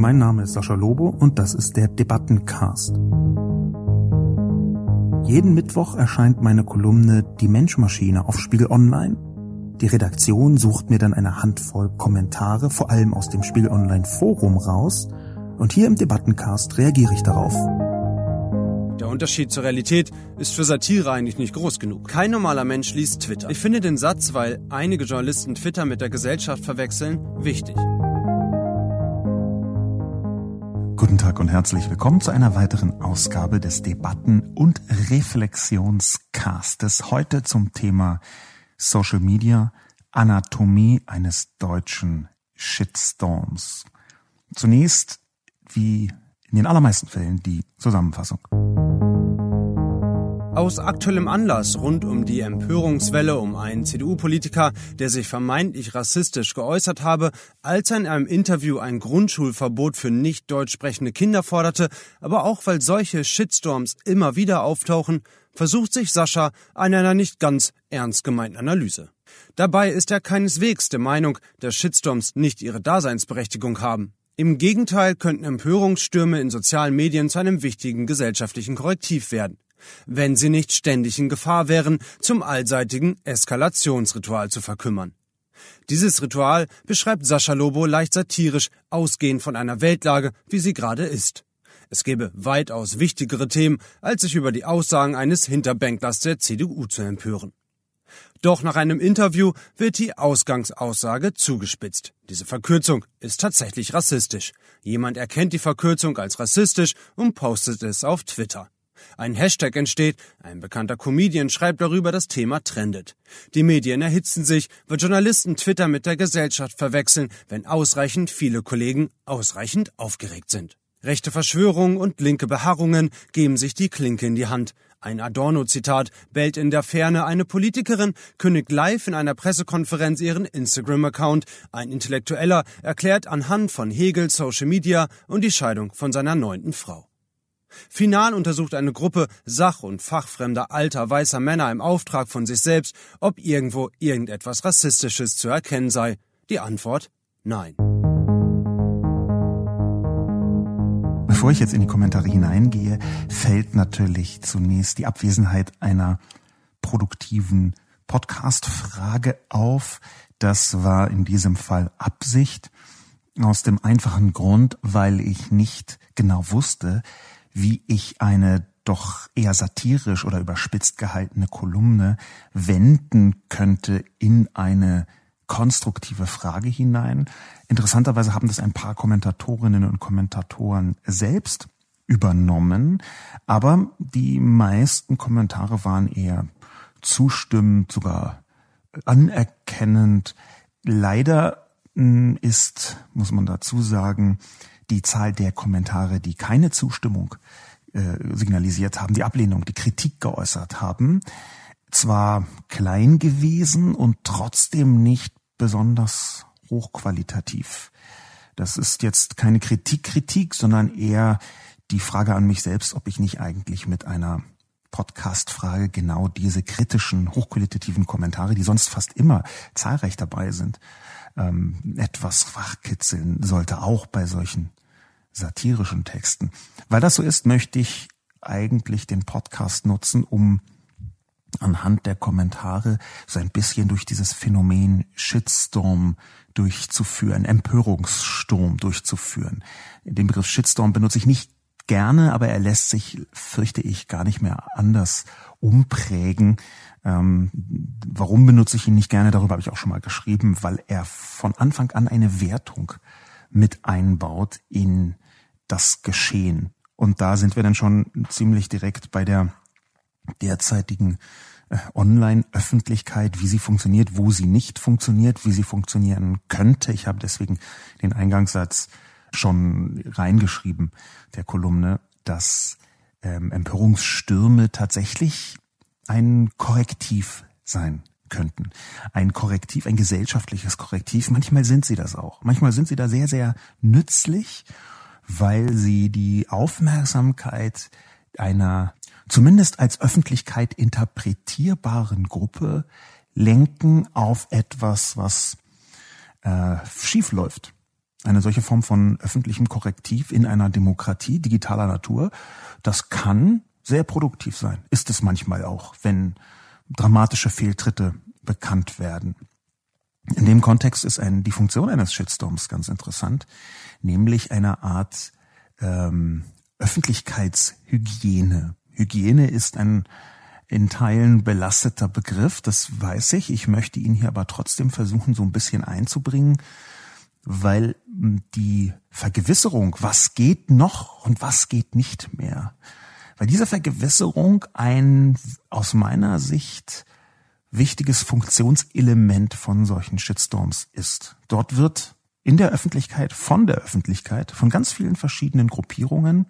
Mein Name ist Sascha Lobo und das ist der Debattencast. Jeden Mittwoch erscheint meine Kolumne Die Menschmaschine auf Spiegel Online. Die Redaktion sucht mir dann eine Handvoll Kommentare, vor allem aus dem Spiegel Online Forum raus, und hier im Debattencast reagiere ich darauf. Der Unterschied zur Realität ist für Satire eigentlich nicht groß genug. Kein normaler Mensch liest Twitter. Ich finde den Satz, weil einige Journalisten Twitter mit der Gesellschaft verwechseln, wichtig. Guten Tag und herzlich willkommen zu einer weiteren Ausgabe des Debatten- und Reflexionscastes. Heute zum Thema Social Media, Anatomie eines deutschen Shitstorms. Zunächst, wie in den allermeisten Fällen, die Zusammenfassung. Aus aktuellem Anlass rund um die Empörungswelle um einen CDU-Politiker, der sich vermeintlich rassistisch geäußert habe, als er in einem Interview ein Grundschulverbot für nicht deutsch sprechende Kinder forderte, aber auch weil solche Shitstorms immer wieder auftauchen, versucht sich Sascha an einer nicht ganz ernst gemeinten Analyse. Dabei ist er keineswegs der Meinung, dass Shitstorms nicht ihre Daseinsberechtigung haben. Im Gegenteil könnten Empörungsstürme in sozialen Medien zu einem wichtigen gesellschaftlichen Korrektiv werden wenn sie nicht ständig in Gefahr wären, zum allseitigen Eskalationsritual zu verkümmern. Dieses Ritual beschreibt Sascha Lobo leicht satirisch, ausgehend von einer Weltlage, wie sie gerade ist. Es gäbe weitaus wichtigere Themen, als sich über die Aussagen eines Hinterbänklers der CDU zu empören. Doch nach einem Interview wird die Ausgangsaussage zugespitzt. Diese Verkürzung ist tatsächlich rassistisch. Jemand erkennt die Verkürzung als rassistisch und postet es auf Twitter. Ein Hashtag entsteht, ein bekannter Comedian schreibt darüber, das Thema trendet. Die Medien erhitzen sich, weil Journalisten Twitter mit der Gesellschaft verwechseln, wenn ausreichend viele Kollegen ausreichend aufgeregt sind. Rechte Verschwörungen und linke Beharrungen geben sich die Klinke in die Hand. Ein Adorno-Zitat bellt in der Ferne eine Politikerin, kündigt live in einer Pressekonferenz ihren Instagram-Account. Ein Intellektueller erklärt anhand von Hegel Social Media und die Scheidung von seiner neunten Frau. Final untersucht eine Gruppe sach- und fachfremder alter weißer Männer im Auftrag von sich selbst, ob irgendwo irgendetwas Rassistisches zu erkennen sei. Die Antwort Nein. Bevor ich jetzt in die Kommentare hineingehe, fällt natürlich zunächst die Abwesenheit einer produktiven Podcast-Frage auf. Das war in diesem Fall Absicht. Aus dem einfachen Grund, weil ich nicht genau wusste, wie ich eine doch eher satirisch oder überspitzt gehaltene Kolumne wenden könnte in eine konstruktive Frage hinein. Interessanterweise haben das ein paar Kommentatorinnen und Kommentatoren selbst übernommen, aber die meisten Kommentare waren eher zustimmend, sogar anerkennend. Leider hm, ist, muss man dazu sagen, die Zahl der Kommentare, die keine Zustimmung äh, signalisiert haben, die Ablehnung, die Kritik geäußert haben, zwar klein gewesen und trotzdem nicht besonders hochqualitativ. Das ist jetzt keine Kritik-Kritik, sondern eher die Frage an mich selbst, ob ich nicht eigentlich mit einer Podcast-Frage genau diese kritischen, hochqualitativen Kommentare, die sonst fast immer zahlreich dabei sind, ähm, etwas wachkitzeln sollte, auch bei solchen satirischen Texten. Weil das so ist, möchte ich eigentlich den Podcast nutzen, um anhand der Kommentare so ein bisschen durch dieses Phänomen Shitstorm durchzuführen, Empörungssturm durchzuführen. Den Begriff Shitstorm benutze ich nicht gerne, aber er lässt sich, fürchte ich, gar nicht mehr anders umprägen. Ähm, warum benutze ich ihn nicht gerne? Darüber habe ich auch schon mal geschrieben, weil er von Anfang an eine Wertung mit einbaut in das Geschehen. Und da sind wir dann schon ziemlich direkt bei der derzeitigen äh, Online-Öffentlichkeit, wie sie funktioniert, wo sie nicht funktioniert, wie sie funktionieren könnte. Ich habe deswegen den Eingangssatz schon reingeschrieben, der Kolumne, dass ähm, Empörungsstürme tatsächlich ein Korrektiv sein könnten. Ein Korrektiv, ein gesellschaftliches Korrektiv. Manchmal sind sie das auch. Manchmal sind sie da sehr, sehr nützlich, weil sie die Aufmerksamkeit einer zumindest als Öffentlichkeit interpretierbaren Gruppe lenken auf etwas, was äh, schief läuft Eine solche Form von öffentlichem Korrektiv in einer Demokratie digitaler Natur, das kann sehr produktiv sein. Ist es manchmal auch, wenn dramatische Fehltritte bekannt werden. In dem Kontext ist ein, die Funktion eines Shitstorms ganz interessant, nämlich eine Art ähm, Öffentlichkeitshygiene. Hygiene ist ein in Teilen belasteter Begriff, das weiß ich. Ich möchte ihn hier aber trotzdem versuchen, so ein bisschen einzubringen, weil hm, die Vergewisserung, was geht noch und was geht nicht mehr, weil diese Vergewisserung ein aus meiner Sicht wichtiges Funktionselement von solchen Shitstorms ist. Dort wird in der Öffentlichkeit, von der Öffentlichkeit, von ganz vielen verschiedenen Gruppierungen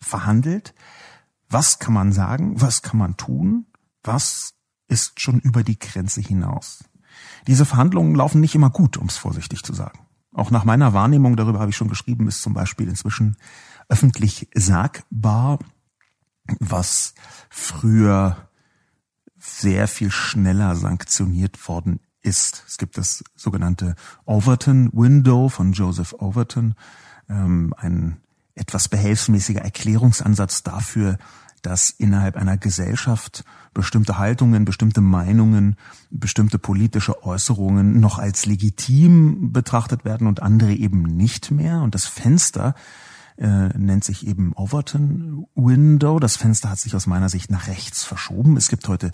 verhandelt, was kann man sagen, was kann man tun, was ist schon über die Grenze hinaus. Diese Verhandlungen laufen nicht immer gut, um es vorsichtig zu sagen. Auch nach meiner Wahrnehmung, darüber habe ich schon geschrieben, ist zum Beispiel inzwischen öffentlich sagbar, was früher sehr viel schneller sanktioniert worden ist. Es gibt das sogenannte Overton Window von Joseph Overton, ähm, ein etwas behelfsmäßiger Erklärungsansatz dafür, dass innerhalb einer Gesellschaft bestimmte Haltungen, bestimmte Meinungen, bestimmte politische Äußerungen noch als legitim betrachtet werden und andere eben nicht mehr. Und das Fenster äh, nennt sich eben Overton Window. Das Fenster hat sich aus meiner Sicht nach rechts verschoben. Es gibt heute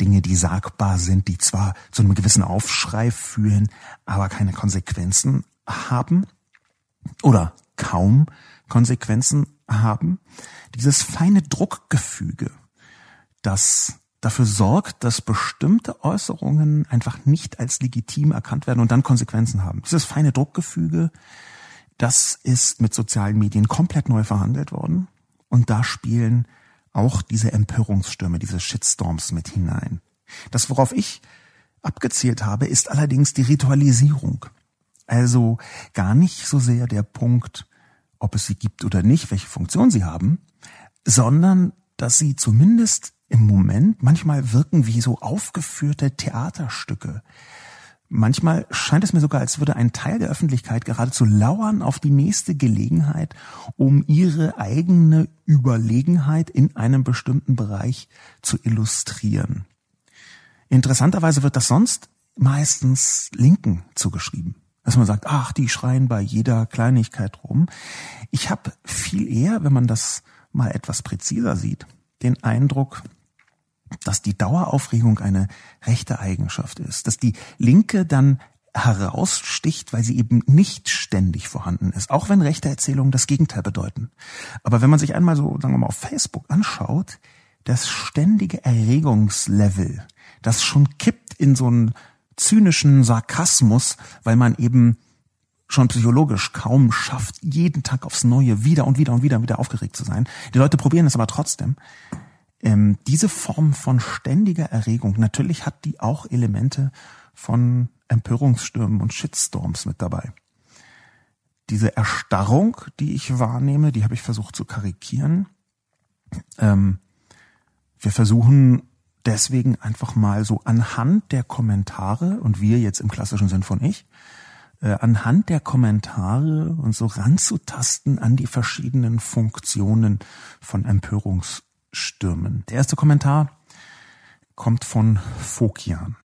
Dinge, die sagbar sind, die zwar zu einem gewissen Aufschrei führen, aber keine Konsequenzen haben oder kaum Konsequenzen haben. Dieses feine Druckgefüge, das dafür sorgt, dass bestimmte Äußerungen einfach nicht als legitim erkannt werden und dann Konsequenzen haben. Dieses feine Druckgefüge, das ist mit sozialen Medien komplett neu verhandelt worden. Und da spielen auch diese Empörungsstürme, diese Shitstorms mit hinein. Das, worauf ich abgezählt habe, ist allerdings die Ritualisierung. Also gar nicht so sehr der Punkt, ob es sie gibt oder nicht, welche Funktion sie haben, sondern dass sie zumindest im Moment manchmal wirken wie so aufgeführte Theaterstücke. Manchmal scheint es mir sogar, als würde ein Teil der Öffentlichkeit geradezu lauern auf die nächste Gelegenheit, um ihre eigene Überlegenheit in einem bestimmten Bereich zu illustrieren. Interessanterweise wird das sonst meistens Linken zugeschrieben dass man sagt, ach, die schreien bei jeder Kleinigkeit rum. Ich habe viel eher, wenn man das mal etwas präziser sieht, den Eindruck, dass die Daueraufregung eine rechte Eigenschaft ist, dass die Linke dann heraussticht, weil sie eben nicht ständig vorhanden ist, auch wenn rechte Erzählungen das Gegenteil bedeuten. Aber wenn man sich einmal so, sagen wir mal, auf Facebook anschaut, das ständige Erregungslevel, das schon kippt in so ein zynischen Sarkasmus, weil man eben schon psychologisch kaum schafft, jeden Tag aufs Neue wieder und wieder und wieder und wieder aufgeregt zu sein. Die Leute probieren es aber trotzdem. Ähm, diese Form von ständiger Erregung, natürlich hat die auch Elemente von Empörungsstürmen und Shitstorms mit dabei. Diese Erstarrung, die ich wahrnehme, die habe ich versucht zu karikieren. Ähm, wir versuchen deswegen einfach mal so anhand der Kommentare und wir jetzt im klassischen Sinn von ich, äh, anhand der Kommentare und so ranzutasten an die verschiedenen Funktionen von Empörungsstürmen. Der erste Kommentar kommt von Fokian.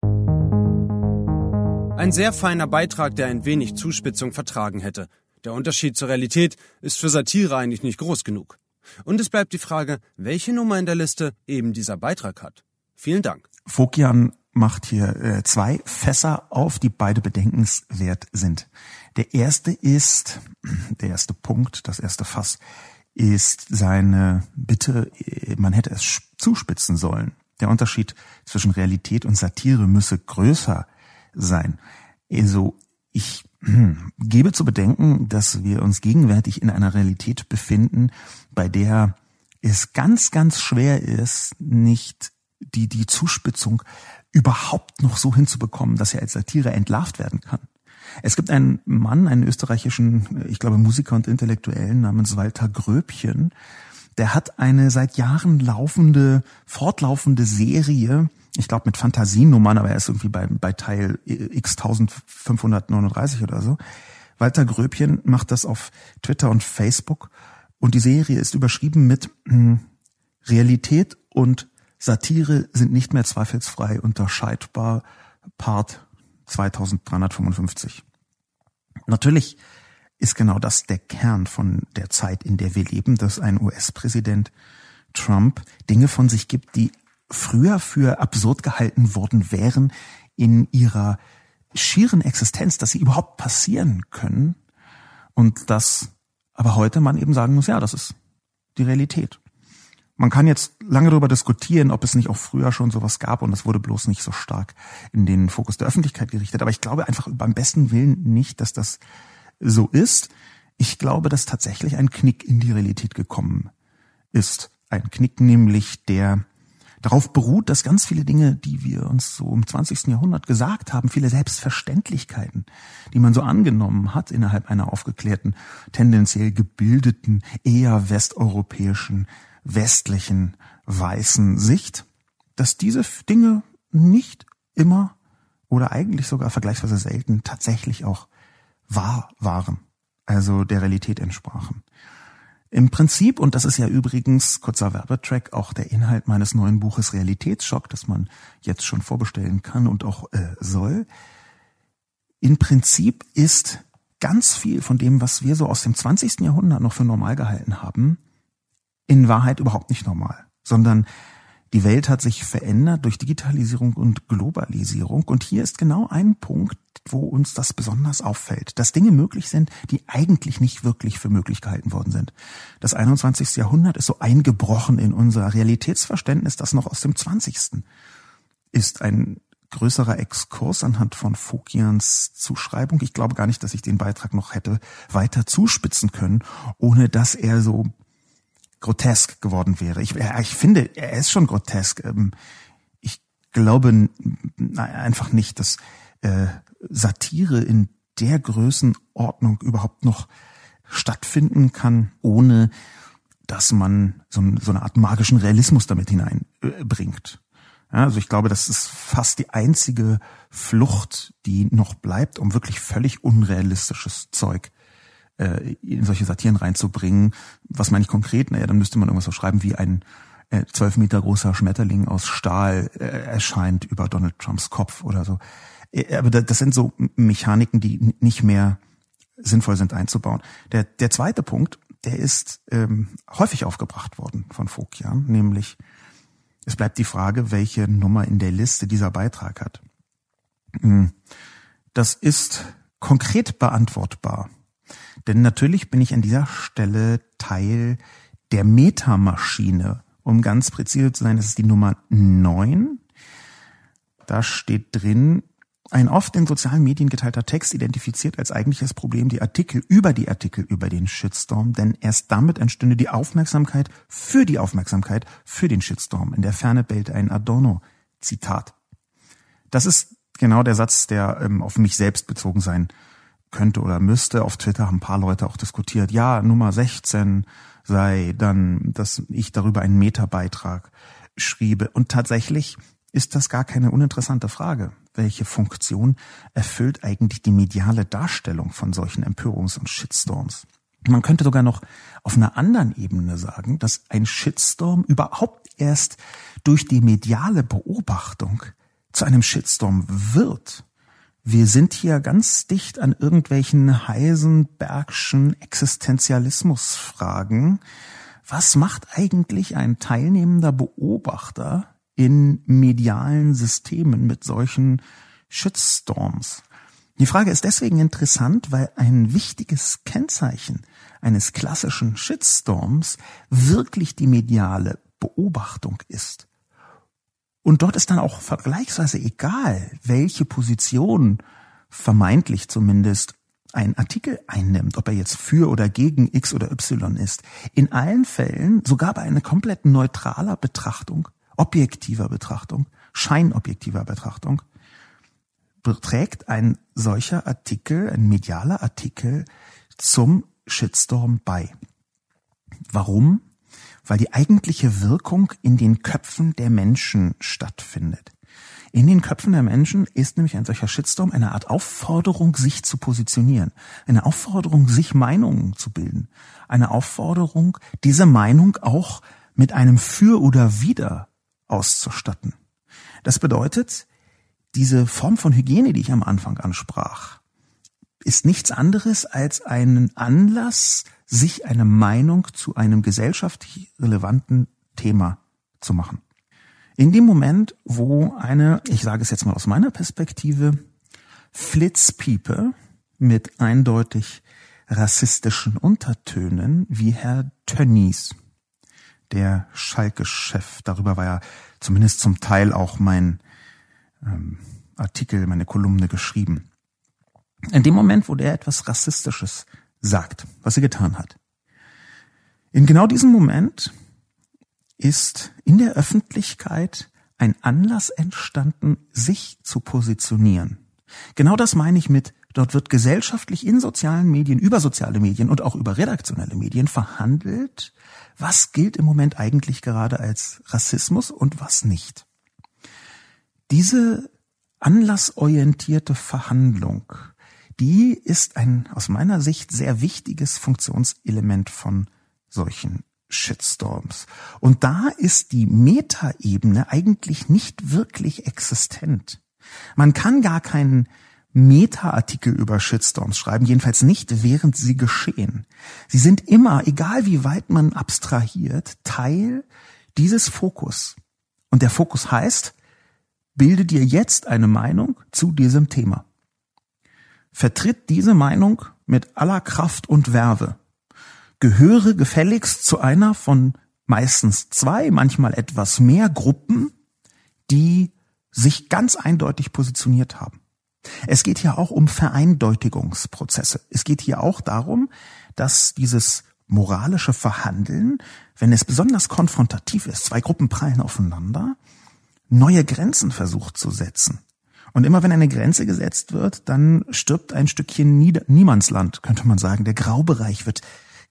Ein sehr feiner Beitrag, der ein wenig Zuspitzung vertragen hätte. Der Unterschied zur Realität ist für Satire eigentlich nicht groß genug. Und es bleibt die Frage, welche Nummer in der Liste eben dieser Beitrag hat. Vielen Dank. Fokian macht hier äh, zwei Fässer auf, die beide bedenkenswert sind. Der erste ist, der erste Punkt, das erste Fass, ist seine Bitte, man hätte es zuspitzen sollen. Der Unterschied zwischen Realität und Satire müsse größer sein. Also ich hm, gebe zu bedenken, dass wir uns gegenwärtig in einer Realität befinden, bei der es ganz, ganz schwer ist, nicht die, die Zuspitzung überhaupt noch so hinzubekommen, dass er als Satire entlarvt werden kann. Es gibt einen Mann, einen österreichischen, ich glaube, Musiker und Intellektuellen namens Walter Gröbchen, der hat eine seit Jahren laufende, fortlaufende Serie, ich glaube mit Fantasienummern, aber er ist irgendwie bei, bei Teil x 1539 oder so, Walter Gröbchen macht das auf Twitter und Facebook. Und die Serie ist überschrieben mit hm, Realität und Satire sind nicht mehr zweifelsfrei unterscheidbar. Part 2355. Natürlich ist genau das der Kern von der Zeit, in der wir leben, dass ein US-Präsident Trump Dinge von sich gibt, die früher für absurd gehalten worden wären in ihrer schieren Existenz, dass sie überhaupt passieren können und dass aber heute man eben sagen muss, ja, das ist die Realität. Man kann jetzt lange darüber diskutieren, ob es nicht auch früher schon sowas gab und es wurde bloß nicht so stark in den Fokus der Öffentlichkeit gerichtet. Aber ich glaube einfach beim besten Willen nicht, dass das so ist. Ich glaube, dass tatsächlich ein Knick in die Realität gekommen ist. Ein Knick nämlich, der darauf beruht, dass ganz viele Dinge, die wir uns so im 20. Jahrhundert gesagt haben, viele Selbstverständlichkeiten, die man so angenommen hat innerhalb einer aufgeklärten, tendenziell gebildeten, eher westeuropäischen, westlichen, weißen Sicht, dass diese Dinge nicht immer oder eigentlich sogar vergleichsweise selten tatsächlich auch wahr waren, also der Realität entsprachen. Im Prinzip, und das ist ja übrigens, kurzer Werbetrack, auch der Inhalt meines neuen Buches Realitätsschock, das man jetzt schon vorbestellen kann und auch äh, soll, im Prinzip ist ganz viel von dem, was wir so aus dem 20. Jahrhundert noch für normal gehalten haben, in Wahrheit überhaupt nicht normal, sondern die Welt hat sich verändert durch Digitalisierung und Globalisierung. Und hier ist genau ein Punkt, wo uns das besonders auffällt, dass Dinge möglich sind, die eigentlich nicht wirklich für möglich gehalten worden sind. Das 21. Jahrhundert ist so eingebrochen in unser Realitätsverständnis, das noch aus dem 20. ist ein größerer Exkurs anhand von Fokians Zuschreibung. Ich glaube gar nicht, dass ich den Beitrag noch hätte weiter zuspitzen können, ohne dass er so grotesk geworden wäre. Ich, ich finde, er ist schon grotesk. Ähm, ich glaube einfach nicht, dass äh, Satire in der Größenordnung überhaupt noch stattfinden kann, ohne dass man so, eine Art magischen Realismus damit hineinbringt. Ja, also ich glaube, das ist fast die einzige Flucht, die noch bleibt, um wirklich völlig unrealistisches Zeug äh, in solche Satiren reinzubringen. Was meine ich konkret? Naja, dann müsste man irgendwas so schreiben wie ein äh, zwölf Meter großer Schmetterling aus Stahl äh, erscheint über Donald Trumps Kopf oder so. Äh, aber das sind so Mechaniken, die nicht mehr sinnvoll sind einzubauen. Der, der zweite Punkt, der ist ähm, häufig aufgebracht worden von Fokian, nämlich es bleibt die Frage, welche Nummer in der Liste dieser Beitrag hat. Hm. Das ist konkret beantwortbar denn natürlich bin ich an dieser Stelle Teil der Metamaschine. Um ganz präzise zu sein, das ist die Nummer 9. Da steht drin, ein oft in sozialen Medien geteilter Text identifiziert als eigentliches Problem die Artikel über die Artikel über den Shitstorm, denn erst damit entstünde die Aufmerksamkeit für die Aufmerksamkeit für den Shitstorm. In der Ferne bellte ein Adorno. Zitat. Das ist genau der Satz, der ähm, auf mich selbst bezogen sein könnte oder müsste. Auf Twitter haben ein paar Leute auch diskutiert, ja, Nummer 16 sei dann, dass ich darüber einen Metabeitrag schriebe. Und tatsächlich ist das gar keine uninteressante Frage. Welche Funktion erfüllt eigentlich die mediale Darstellung von solchen Empörungs- und Shitstorms? Man könnte sogar noch auf einer anderen Ebene sagen, dass ein Shitstorm überhaupt erst durch die mediale Beobachtung zu einem Shitstorm wird. Wir sind hier ganz dicht an irgendwelchen Heisenbergschen Existenzialismusfragen. Was macht eigentlich ein teilnehmender Beobachter in medialen Systemen mit solchen Shitstorms? Die Frage ist deswegen interessant, weil ein wichtiges Kennzeichen eines klassischen Shitstorms wirklich die mediale Beobachtung ist. Und dort ist dann auch vergleichsweise egal, welche Position vermeintlich zumindest ein Artikel einnimmt, ob er jetzt für oder gegen X oder Y ist. In allen Fällen, sogar bei einer komplett neutraler Betrachtung, objektiver Betrachtung, scheinobjektiver Betrachtung, trägt ein solcher Artikel, ein medialer Artikel zum Shitstorm bei. Warum? Weil die eigentliche Wirkung in den Köpfen der Menschen stattfindet. In den Köpfen der Menschen ist nämlich ein solcher Shitstorm eine Art Aufforderung, sich zu positionieren. Eine Aufforderung, sich Meinungen zu bilden. Eine Aufforderung, diese Meinung auch mit einem Für oder Wider auszustatten. Das bedeutet, diese Form von Hygiene, die ich am Anfang ansprach, ist nichts anderes als einen Anlass, sich eine Meinung zu einem gesellschaftlich relevanten Thema zu machen. In dem Moment, wo eine, ich sage es jetzt mal aus meiner Perspektive, Flitzpiepe mit eindeutig rassistischen Untertönen wie Herr Tönnies, der Schalke-Chef, darüber war ja zumindest zum Teil auch mein ähm, Artikel, meine Kolumne geschrieben. In dem Moment, wo der etwas Rassistisches sagt, was er getan hat. In genau diesem Moment ist in der Öffentlichkeit ein Anlass entstanden, sich zu positionieren. Genau das meine ich mit, dort wird gesellschaftlich in sozialen Medien, über soziale Medien und auch über redaktionelle Medien verhandelt, was gilt im Moment eigentlich gerade als Rassismus und was nicht. Diese anlassorientierte Verhandlung die ist ein aus meiner Sicht sehr wichtiges Funktionselement von solchen Shitstorms. Und da ist die Metaebene eigentlich nicht wirklich existent. Man kann gar keinen Meta-Artikel über Shitstorms schreiben, jedenfalls nicht während sie geschehen. Sie sind immer, egal wie weit man abstrahiert, Teil dieses Fokus. Und der Fokus heißt, bilde dir jetzt eine Meinung zu diesem Thema. Vertritt diese Meinung mit aller Kraft und Werbe. Gehöre gefälligst zu einer von meistens zwei, manchmal etwas mehr Gruppen, die sich ganz eindeutig positioniert haben. Es geht hier auch um Vereindeutigungsprozesse. Es geht hier auch darum, dass dieses moralische Verhandeln, wenn es besonders konfrontativ ist, zwei Gruppen prallen aufeinander, neue Grenzen versucht zu setzen. Und immer wenn eine Grenze gesetzt wird, dann stirbt ein Stückchen Nieder Niemandsland, könnte man sagen. Der Graubereich wird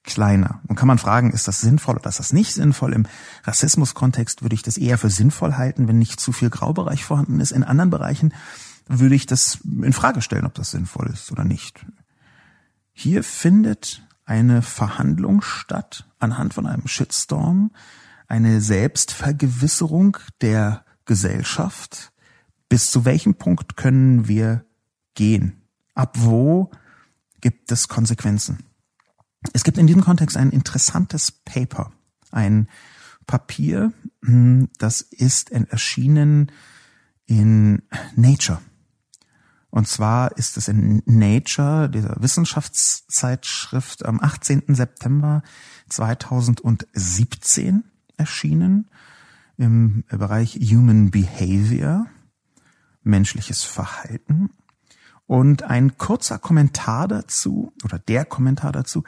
kleiner. Und kann man fragen, ist das sinnvoll oder ist das nicht sinnvoll? Im Rassismuskontext würde ich das eher für sinnvoll halten, wenn nicht zu viel Graubereich vorhanden ist. In anderen Bereichen würde ich das in Frage stellen, ob das sinnvoll ist oder nicht. Hier findet eine Verhandlung statt anhand von einem Shitstorm, eine Selbstvergewisserung der Gesellschaft, bis zu welchem Punkt können wir gehen? Ab wo gibt es Konsequenzen? Es gibt in diesem Kontext ein interessantes Paper, ein Papier, hm, das ist erschienen in Nature. Und zwar ist es in Nature, dieser Wissenschaftszeitschrift, am 18. September 2017 erschienen im Bereich Human Behavior menschliches Verhalten. Und ein kurzer Kommentar dazu, oder der Kommentar dazu,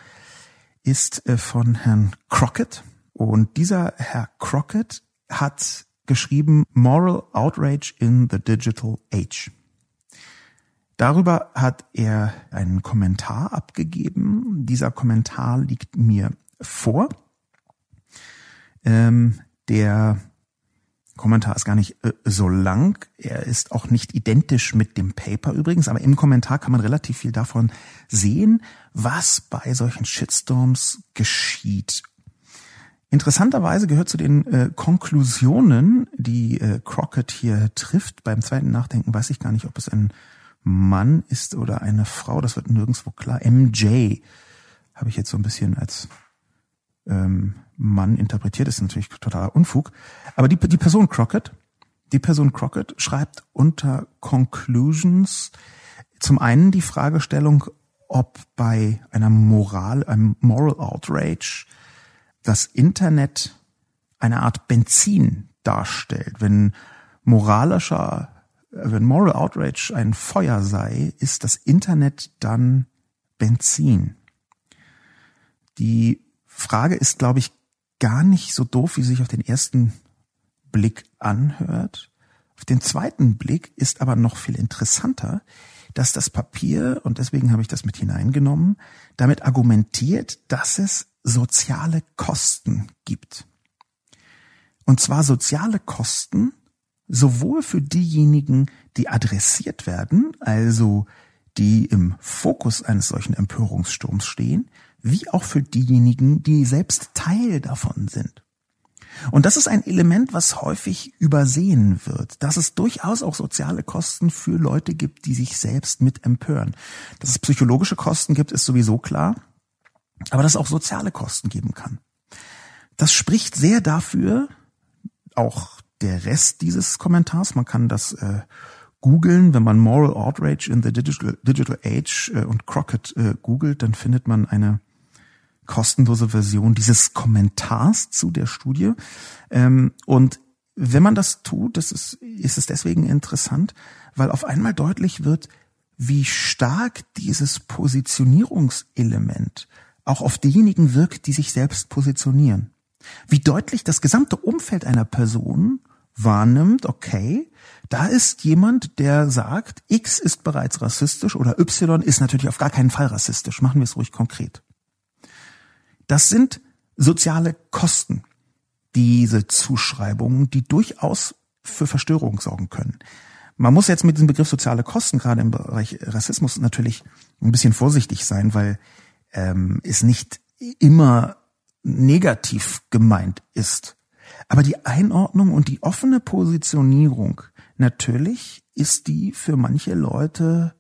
ist äh, von Herrn Crockett. Und dieser Herr Crockett hat geschrieben Moral Outrage in the Digital Age. Darüber hat er einen Kommentar abgegeben. Dieser Kommentar liegt mir vor. Ähm, der Kommentar ist gar nicht äh, so lang. Er ist auch nicht identisch mit dem Paper übrigens, aber im Kommentar kann man relativ viel davon sehen, was bei solchen Shitstorms geschieht. Interessanterweise gehört zu den äh, Konklusionen, die äh, Crockett hier trifft. Beim zweiten Nachdenken weiß ich gar nicht, ob es ein Mann ist oder eine Frau. Das wird nirgendwo klar. MJ habe ich jetzt so ein bisschen als ähm, Mann interpretiert, ist natürlich totaler Unfug. Aber die, die Person Crockett, die Person Crockett schreibt unter Conclusions zum einen die Fragestellung, ob bei einer Moral, einem Moral Outrage das Internet eine Art Benzin darstellt. Wenn moralischer, wenn Moral Outrage ein Feuer sei, ist das Internet dann Benzin. Die Frage ist, glaube ich, gar nicht so doof, wie sich auf den ersten Blick anhört. Auf den zweiten Blick ist aber noch viel interessanter, dass das Papier, und deswegen habe ich das mit hineingenommen, damit argumentiert, dass es soziale Kosten gibt. Und zwar soziale Kosten sowohl für diejenigen, die adressiert werden, also die im Fokus eines solchen Empörungssturms stehen, wie auch für diejenigen, die selbst Teil davon sind. Und das ist ein Element, was häufig übersehen wird, dass es durchaus auch soziale Kosten für Leute gibt, die sich selbst mit empören. Dass es psychologische Kosten gibt, ist sowieso klar, aber dass es auch soziale Kosten geben kann. Das spricht sehr dafür, auch der Rest dieses Kommentars, man kann das äh, googeln, wenn man Moral Outrage in the Digital, Digital Age äh, und Crockett äh, googelt, dann findet man eine kostenlose Version dieses Kommentars zu der Studie. Ähm, und wenn man das tut, das ist, ist es deswegen interessant, weil auf einmal deutlich wird, wie stark dieses Positionierungselement auch auf diejenigen wirkt, die sich selbst positionieren. Wie deutlich das gesamte Umfeld einer Person wahrnimmt, okay, da ist jemand, der sagt, X ist bereits rassistisch oder Y ist natürlich auf gar keinen Fall rassistisch. Machen wir es ruhig konkret. Das sind soziale Kosten, diese Zuschreibungen, die durchaus für Verstörung sorgen können. Man muss jetzt mit diesem Begriff soziale Kosten gerade im Bereich Rassismus natürlich ein bisschen vorsichtig sein, weil ähm, es nicht immer negativ gemeint ist. Aber die Einordnung und die offene Positionierung, natürlich ist die für manche Leute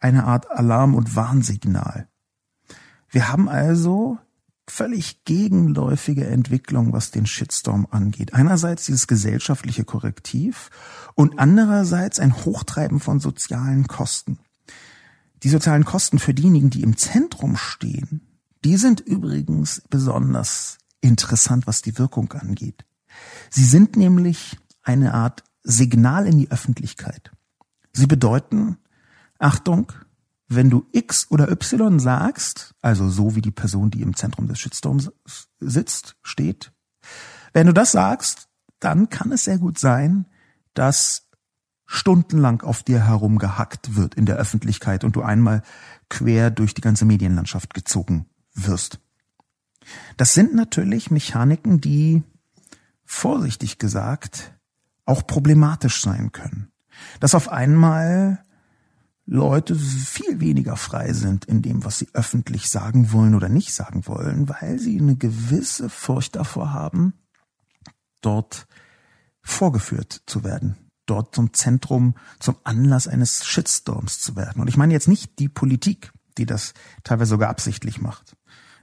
eine Art Alarm- und Warnsignal. Wir haben also völlig gegenläufige Entwicklung, was den Shitstorm angeht. Einerseits dieses gesellschaftliche Korrektiv und andererseits ein Hochtreiben von sozialen Kosten. Die sozialen Kosten für diejenigen, die im Zentrum stehen, die sind übrigens besonders interessant, was die Wirkung angeht. Sie sind nämlich eine Art Signal in die Öffentlichkeit. Sie bedeuten, Achtung, wenn du X oder Y sagst, also so wie die Person, die im Zentrum des Shitstorms sitzt, steht, wenn du das sagst, dann kann es sehr gut sein, dass stundenlang auf dir herumgehackt wird in der Öffentlichkeit und du einmal quer durch die ganze Medienlandschaft gezogen wirst. Das sind natürlich Mechaniken, die vorsichtig gesagt auch problematisch sein können. Dass auf einmal Leute viel weniger frei sind in dem, was sie öffentlich sagen wollen oder nicht sagen wollen, weil sie eine gewisse Furcht davor haben, dort vorgeführt zu werden, dort zum Zentrum, zum Anlass eines Shitstorms zu werden. Und ich meine jetzt nicht die Politik, die das teilweise sogar absichtlich macht.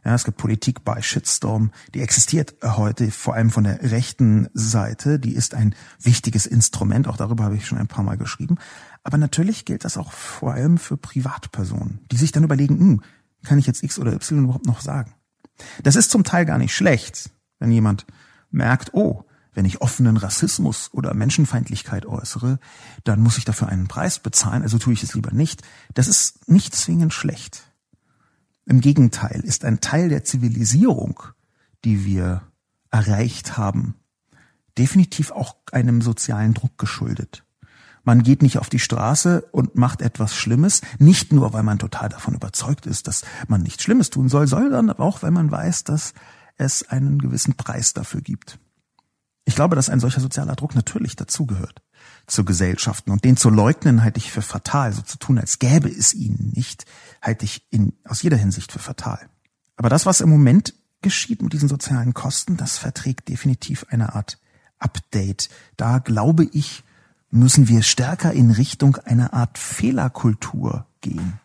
Ja, es gibt Politik bei Shitstorm, die existiert heute vor allem von der rechten Seite. Die ist ein wichtiges Instrument, auch darüber habe ich schon ein paar Mal geschrieben. Aber natürlich gilt das auch vor allem für Privatpersonen, die sich dann überlegen, hm, kann ich jetzt X oder Y überhaupt noch sagen? Das ist zum Teil gar nicht schlecht, wenn jemand merkt, oh, wenn ich offenen Rassismus oder Menschenfeindlichkeit äußere, dann muss ich dafür einen Preis bezahlen, also tue ich es lieber nicht. Das ist nicht zwingend schlecht. Im Gegenteil ist ein Teil der Zivilisierung, die wir erreicht haben, definitiv auch einem sozialen Druck geschuldet. Man geht nicht auf die Straße und macht etwas Schlimmes, nicht nur, weil man total davon überzeugt ist, dass man nichts Schlimmes tun soll, sondern auch, weil man weiß, dass es einen gewissen Preis dafür gibt. Ich glaube, dass ein solcher sozialer Druck natürlich dazugehört zu Gesellschaften und den zu leugnen halte ich für fatal, so zu tun, als gäbe es ihn nicht, halte ich in, aus jeder Hinsicht für fatal. Aber das, was im Moment geschieht mit diesen sozialen Kosten, das verträgt definitiv eine Art Update. Da glaube ich, müssen wir stärker in Richtung einer Art Fehlerkultur gehen.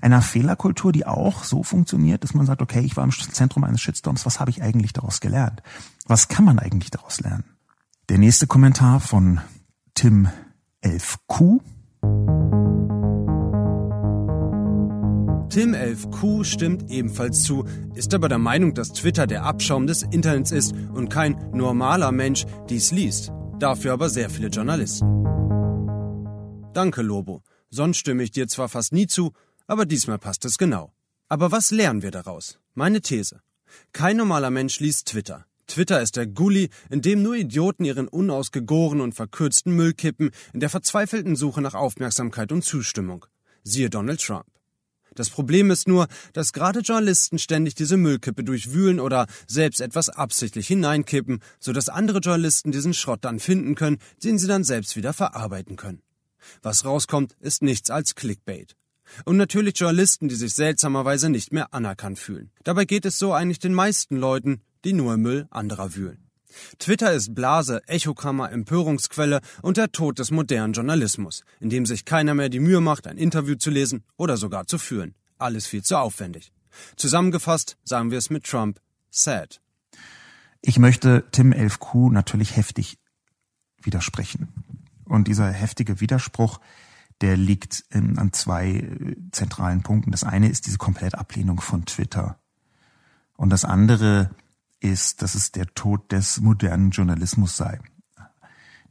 Einer Fehlerkultur, die auch so funktioniert, dass man sagt, okay, ich war im Zentrum eines Shitstorms, was habe ich eigentlich daraus gelernt? Was kann man eigentlich daraus lernen? Der nächste Kommentar von Tim 11Q. Tim 11Q stimmt ebenfalls zu, ist aber der Meinung, dass Twitter der Abschaum des Internets ist und kein normaler Mensch dies liest. Dafür aber sehr viele Journalisten. Danke, Lobo. Sonst stimme ich dir zwar fast nie zu, aber diesmal passt es genau. Aber was lernen wir daraus? Meine These. Kein normaler Mensch liest Twitter. Twitter ist der Gully, in dem nur Idioten ihren unausgegorenen und verkürzten Müll kippen, in der verzweifelten Suche nach Aufmerksamkeit und Zustimmung. Siehe Donald Trump. Das Problem ist nur, dass gerade Journalisten ständig diese Müllkippe durchwühlen oder selbst etwas absichtlich hineinkippen, sodass andere Journalisten diesen Schrott dann finden können, den sie dann selbst wieder verarbeiten können. Was rauskommt, ist nichts als Clickbait. Und natürlich Journalisten, die sich seltsamerweise nicht mehr anerkannt fühlen. Dabei geht es so eigentlich den meisten Leuten, die nur im Müll anderer wühlen. Twitter ist Blase, Echokammer, Empörungsquelle und der Tod des modernen Journalismus, in dem sich keiner mehr die Mühe macht, ein Interview zu lesen oder sogar zu führen. Alles viel zu aufwendig. Zusammengefasst sagen wir es mit Trump, sad. Ich möchte Tim 11Q natürlich heftig widersprechen. Und dieser heftige Widerspruch, der liegt in, an zwei äh, zentralen Punkten. Das eine ist diese komplette Ablehnung von Twitter. Und das andere ist, dass es der Tod des modernen Journalismus sei.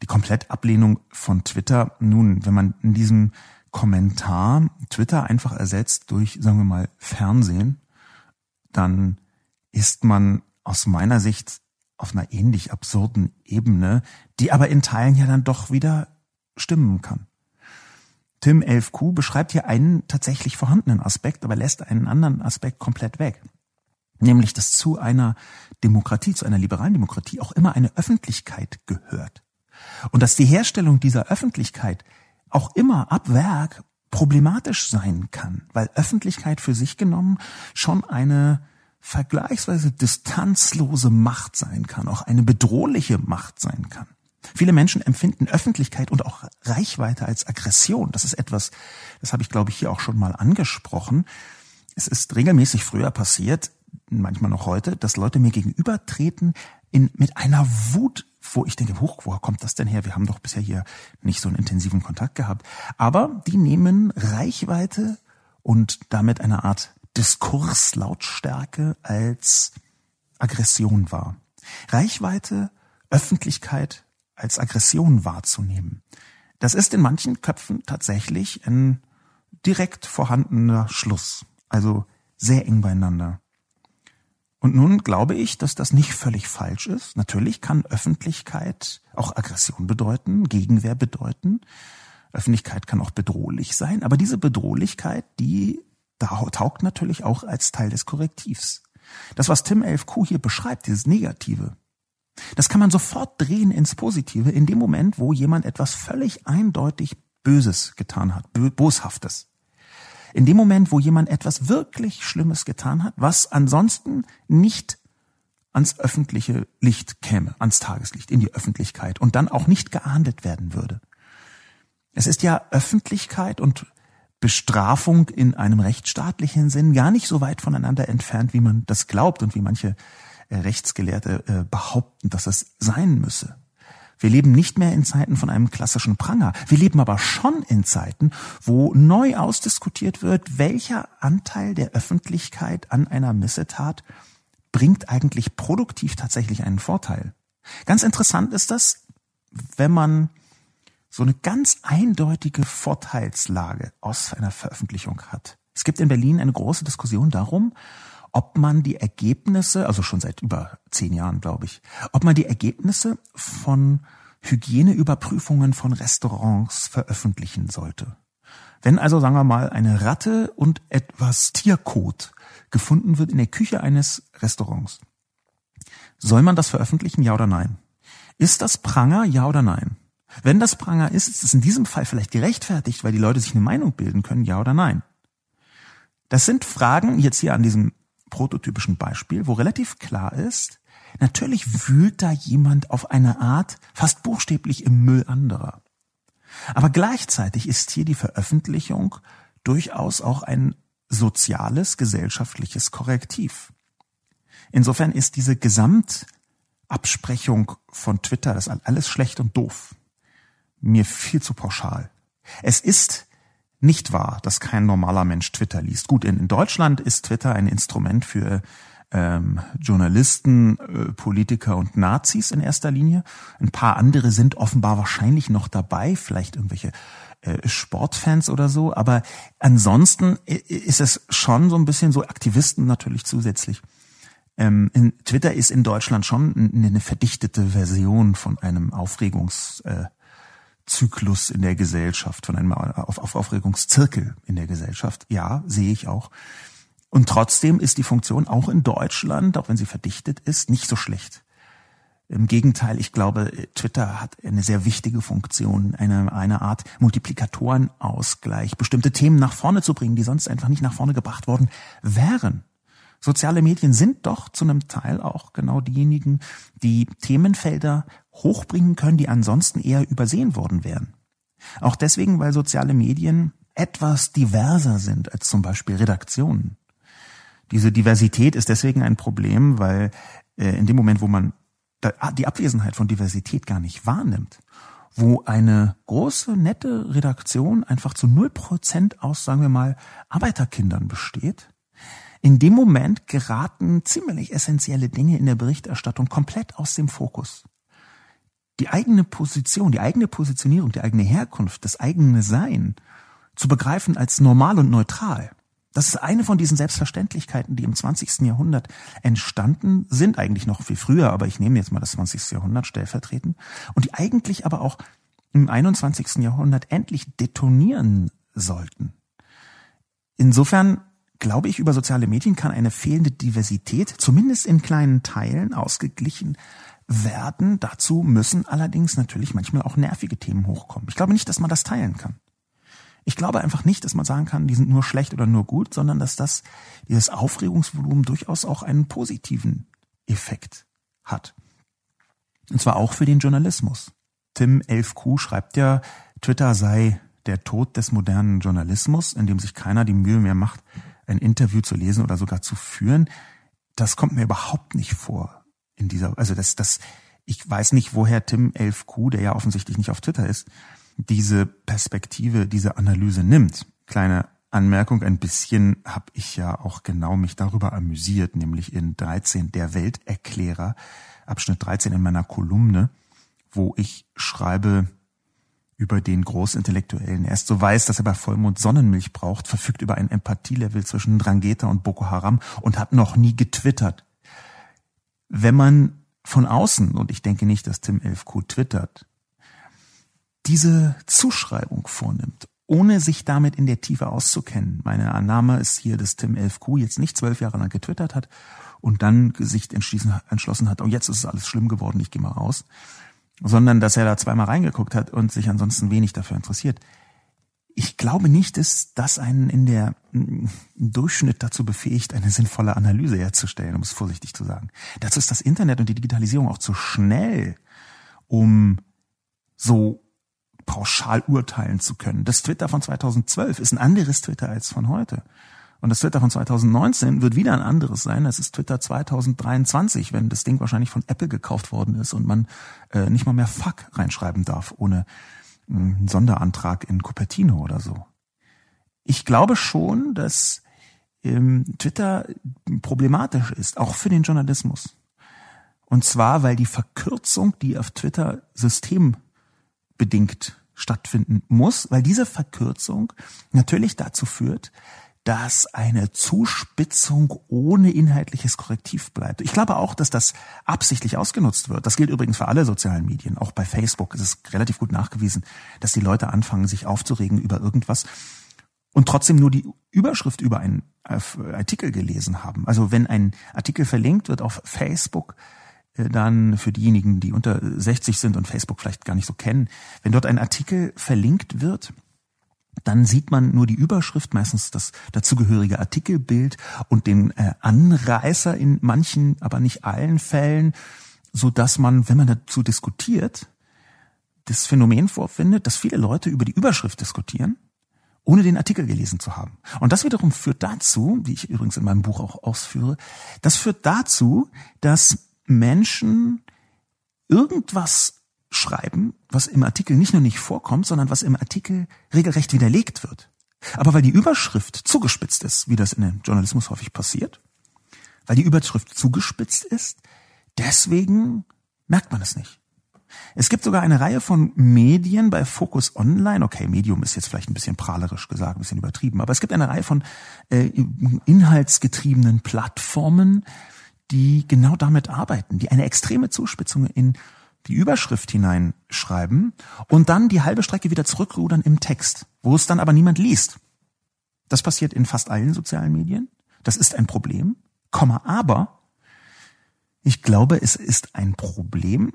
Die Komplettablehnung von Twitter, nun, wenn man in diesem Kommentar Twitter einfach ersetzt durch, sagen wir mal, Fernsehen, dann ist man aus meiner Sicht auf einer ähnlich absurden Ebene, die aber in Teilen ja dann doch wieder stimmen kann. Tim 11Q beschreibt hier einen tatsächlich vorhandenen Aspekt, aber lässt einen anderen Aspekt komplett weg nämlich dass zu einer Demokratie, zu einer liberalen Demokratie auch immer eine Öffentlichkeit gehört. Und dass die Herstellung dieser Öffentlichkeit auch immer ab Werk problematisch sein kann, weil Öffentlichkeit für sich genommen schon eine vergleichsweise distanzlose Macht sein kann, auch eine bedrohliche Macht sein kann. Viele Menschen empfinden Öffentlichkeit und auch Reichweite als Aggression. Das ist etwas, das habe ich glaube ich hier auch schon mal angesprochen. Es ist regelmäßig früher passiert, manchmal noch heute, dass Leute mir gegenübertreten in, mit einer Wut, wo ich denke, hoch, woher kommt das denn her? Wir haben doch bisher hier nicht so einen intensiven Kontakt gehabt. Aber die nehmen Reichweite und damit eine Art Diskurslautstärke als Aggression wahr. Reichweite, Öffentlichkeit als Aggression wahrzunehmen. Das ist in manchen Köpfen tatsächlich ein direkt vorhandener Schluss. Also sehr eng beieinander. Und nun glaube ich, dass das nicht völlig falsch ist. Natürlich kann Öffentlichkeit auch Aggression bedeuten, Gegenwehr bedeuten. Öffentlichkeit kann auch bedrohlich sein, aber diese Bedrohlichkeit, die taugt natürlich auch als Teil des Korrektivs. Das, was Tim 11Q hier beschreibt, dieses Negative, das kann man sofort drehen ins Positive in dem Moment, wo jemand etwas völlig eindeutig Böses getan hat, Boshaftes. In dem Moment, wo jemand etwas wirklich Schlimmes getan hat, was ansonsten nicht ans öffentliche Licht käme, ans Tageslicht, in die Öffentlichkeit und dann auch nicht geahndet werden würde. Es ist ja Öffentlichkeit und Bestrafung in einem rechtsstaatlichen Sinn gar nicht so weit voneinander entfernt, wie man das glaubt und wie manche äh, Rechtsgelehrte äh, behaupten, dass es sein müsse. Wir leben nicht mehr in Zeiten von einem klassischen Pranger. Wir leben aber schon in Zeiten, wo neu ausdiskutiert wird, welcher Anteil der Öffentlichkeit an einer Missetat bringt eigentlich produktiv tatsächlich einen Vorteil. Ganz interessant ist das, wenn man so eine ganz eindeutige Vorteilslage aus einer Veröffentlichung hat. Es gibt in Berlin eine große Diskussion darum, ob man die Ergebnisse, also schon seit über zehn Jahren, glaube ich, ob man die Ergebnisse von Hygieneüberprüfungen von Restaurants veröffentlichen sollte. Wenn also, sagen wir mal, eine Ratte und etwas Tierkot gefunden wird in der Küche eines Restaurants, soll man das veröffentlichen, ja oder nein? Ist das Pranger, ja oder nein? Wenn das Pranger ist, ist es in diesem Fall vielleicht gerechtfertigt, weil die Leute sich eine Meinung bilden können, ja oder nein? Das sind Fragen jetzt hier an diesem prototypischen Beispiel, wo relativ klar ist, natürlich wühlt da jemand auf eine Art fast buchstäblich im Müll anderer. Aber gleichzeitig ist hier die Veröffentlichung durchaus auch ein soziales, gesellschaftliches Korrektiv. Insofern ist diese Gesamtabsprechung von Twitter, das alles schlecht und doof, mir viel zu pauschal. Es ist nicht wahr, dass kein normaler Mensch Twitter liest. Gut, in, Deutschland ist Twitter ein Instrument für ähm, Journalisten, äh, Politiker und Nazis in erster Linie. Ein paar andere sind offenbar wahrscheinlich noch dabei, vielleicht irgendwelche äh, Sportfans oder so. Aber ansonsten ist es schon so ein bisschen so Aktivisten natürlich zusätzlich. Ähm, Twitter ist in Deutschland schon eine verdichtete Version von einem Aufregungs äh, Zyklus in der Gesellschaft, von einem auf, auf Aufregungszirkel in der Gesellschaft. Ja, sehe ich auch. Und trotzdem ist die Funktion auch in Deutschland, auch wenn sie verdichtet ist, nicht so schlecht. Im Gegenteil, ich glaube, Twitter hat eine sehr wichtige Funktion, eine, eine Art Multiplikatorenausgleich, bestimmte Themen nach vorne zu bringen, die sonst einfach nicht nach vorne gebracht worden wären. Soziale Medien sind doch zu einem Teil auch genau diejenigen, die Themenfelder hochbringen können, die ansonsten eher übersehen worden wären. Auch deswegen, weil soziale Medien etwas diverser sind als zum Beispiel Redaktionen. Diese Diversität ist deswegen ein Problem, weil äh, in dem Moment, wo man die Abwesenheit von Diversität gar nicht wahrnimmt, wo eine große, nette Redaktion einfach zu null Prozent aus, sagen wir mal, Arbeiterkindern besteht, in dem Moment geraten ziemlich essentielle Dinge in der Berichterstattung komplett aus dem Fokus. Die eigene Position, die eigene Positionierung, die eigene Herkunft, das eigene Sein zu begreifen als normal und neutral. Das ist eine von diesen Selbstverständlichkeiten, die im 20. Jahrhundert entstanden sind, eigentlich noch viel früher, aber ich nehme jetzt mal das 20. Jahrhundert stellvertretend, und die eigentlich aber auch im 21. Jahrhundert endlich detonieren sollten. Insofern glaube ich, über soziale Medien kann eine fehlende Diversität, zumindest in kleinen Teilen, ausgeglichen werden. Dazu müssen allerdings natürlich manchmal auch nervige Themen hochkommen. Ich glaube nicht, dass man das teilen kann. Ich glaube einfach nicht, dass man sagen kann, die sind nur schlecht oder nur gut, sondern dass das, dieses Aufregungsvolumen durchaus auch einen positiven Effekt hat. Und zwar auch für den Journalismus. Tim 11Q schreibt ja, Twitter sei der Tod des modernen Journalismus, in dem sich keiner die Mühe mehr macht, ein Interview zu lesen oder sogar zu führen. Das kommt mir überhaupt nicht vor in dieser, also das, das, ich weiß nicht, woher Tim 11Q, der ja offensichtlich nicht auf Twitter ist, diese Perspektive, diese Analyse nimmt. Kleine Anmerkung, ein bisschen habe ich ja auch genau mich darüber amüsiert, nämlich in 13 der Welterklärer, Abschnitt 13 in meiner Kolumne, wo ich schreibe über den Großintellektuellen. Er ist so weiß, dass er bei Vollmond Sonnenmilch braucht, verfügt über ein Empathielevel zwischen Drangheta und Boko Haram und hat noch nie getwittert. Wenn man von außen, und ich denke nicht, dass Tim 11Q twittert, diese Zuschreibung vornimmt, ohne sich damit in der Tiefe auszukennen. Meine Annahme ist hier, dass Tim 11Q jetzt nicht zwölf Jahre lang getwittert hat und dann sich entschlossen hat, oh jetzt ist es alles schlimm geworden, ich gehe mal raus, sondern dass er da zweimal reingeguckt hat und sich ansonsten wenig dafür interessiert. Ich glaube nicht, dass das einen in der im Durchschnitt dazu befähigt, eine sinnvolle Analyse herzustellen, um es vorsichtig zu sagen. Dazu ist das Internet und die Digitalisierung auch zu schnell, um so pauschal urteilen zu können. Das Twitter von 2012 ist ein anderes Twitter als von heute. Und das Twitter von 2019 wird wieder ein anderes sein. Das ist Twitter 2023, wenn das Ding wahrscheinlich von Apple gekauft worden ist und man äh, nicht mal mehr Fuck reinschreiben darf, ohne äh, einen Sonderantrag in Cupertino oder so. Ich glaube schon, dass ähm, Twitter problematisch ist, auch für den Journalismus. Und zwar, weil die Verkürzung, die auf Twitter System bedingt stattfinden muss, weil diese Verkürzung natürlich dazu führt, dass eine Zuspitzung ohne inhaltliches Korrektiv bleibt. Ich glaube auch, dass das absichtlich ausgenutzt wird. Das gilt übrigens für alle sozialen Medien. Auch bei Facebook ist es relativ gut nachgewiesen, dass die Leute anfangen, sich aufzuregen über irgendwas und trotzdem nur die Überschrift über einen Artikel gelesen haben. Also wenn ein Artikel verlinkt wird auf Facebook, äh, dann für diejenigen, die unter 60 sind und Facebook vielleicht gar nicht so kennen, wenn dort ein Artikel verlinkt wird, dann sieht man nur die Überschrift, meistens das dazugehörige Artikelbild und den äh, Anreißer in manchen, aber nicht allen Fällen, so dass man, wenn man dazu diskutiert, das Phänomen vorfindet, dass viele Leute über die Überschrift diskutieren, ohne den Artikel gelesen zu haben. Und das wiederum führt dazu, wie ich übrigens in meinem Buch auch ausführe, das führt dazu, dass Menschen irgendwas schreiben, was im Artikel nicht nur nicht vorkommt, sondern was im Artikel regelrecht widerlegt wird. Aber weil die Überschrift zugespitzt ist, wie das in dem Journalismus häufig passiert, weil die Überschrift zugespitzt ist, deswegen merkt man es nicht. Es gibt sogar eine Reihe von Medien bei Focus Online. Okay, Medium ist jetzt vielleicht ein bisschen prahlerisch gesagt, ein bisschen übertrieben, aber es gibt eine Reihe von äh, inhaltsgetriebenen Plattformen, die genau damit arbeiten, die eine extreme Zuspitzung in die Überschrift hineinschreiben und dann die halbe Strecke wieder zurückrudern im Text, wo es dann aber niemand liest. Das passiert in fast allen sozialen Medien. Das ist ein Problem. Komma, aber ich glaube, es ist ein Problem,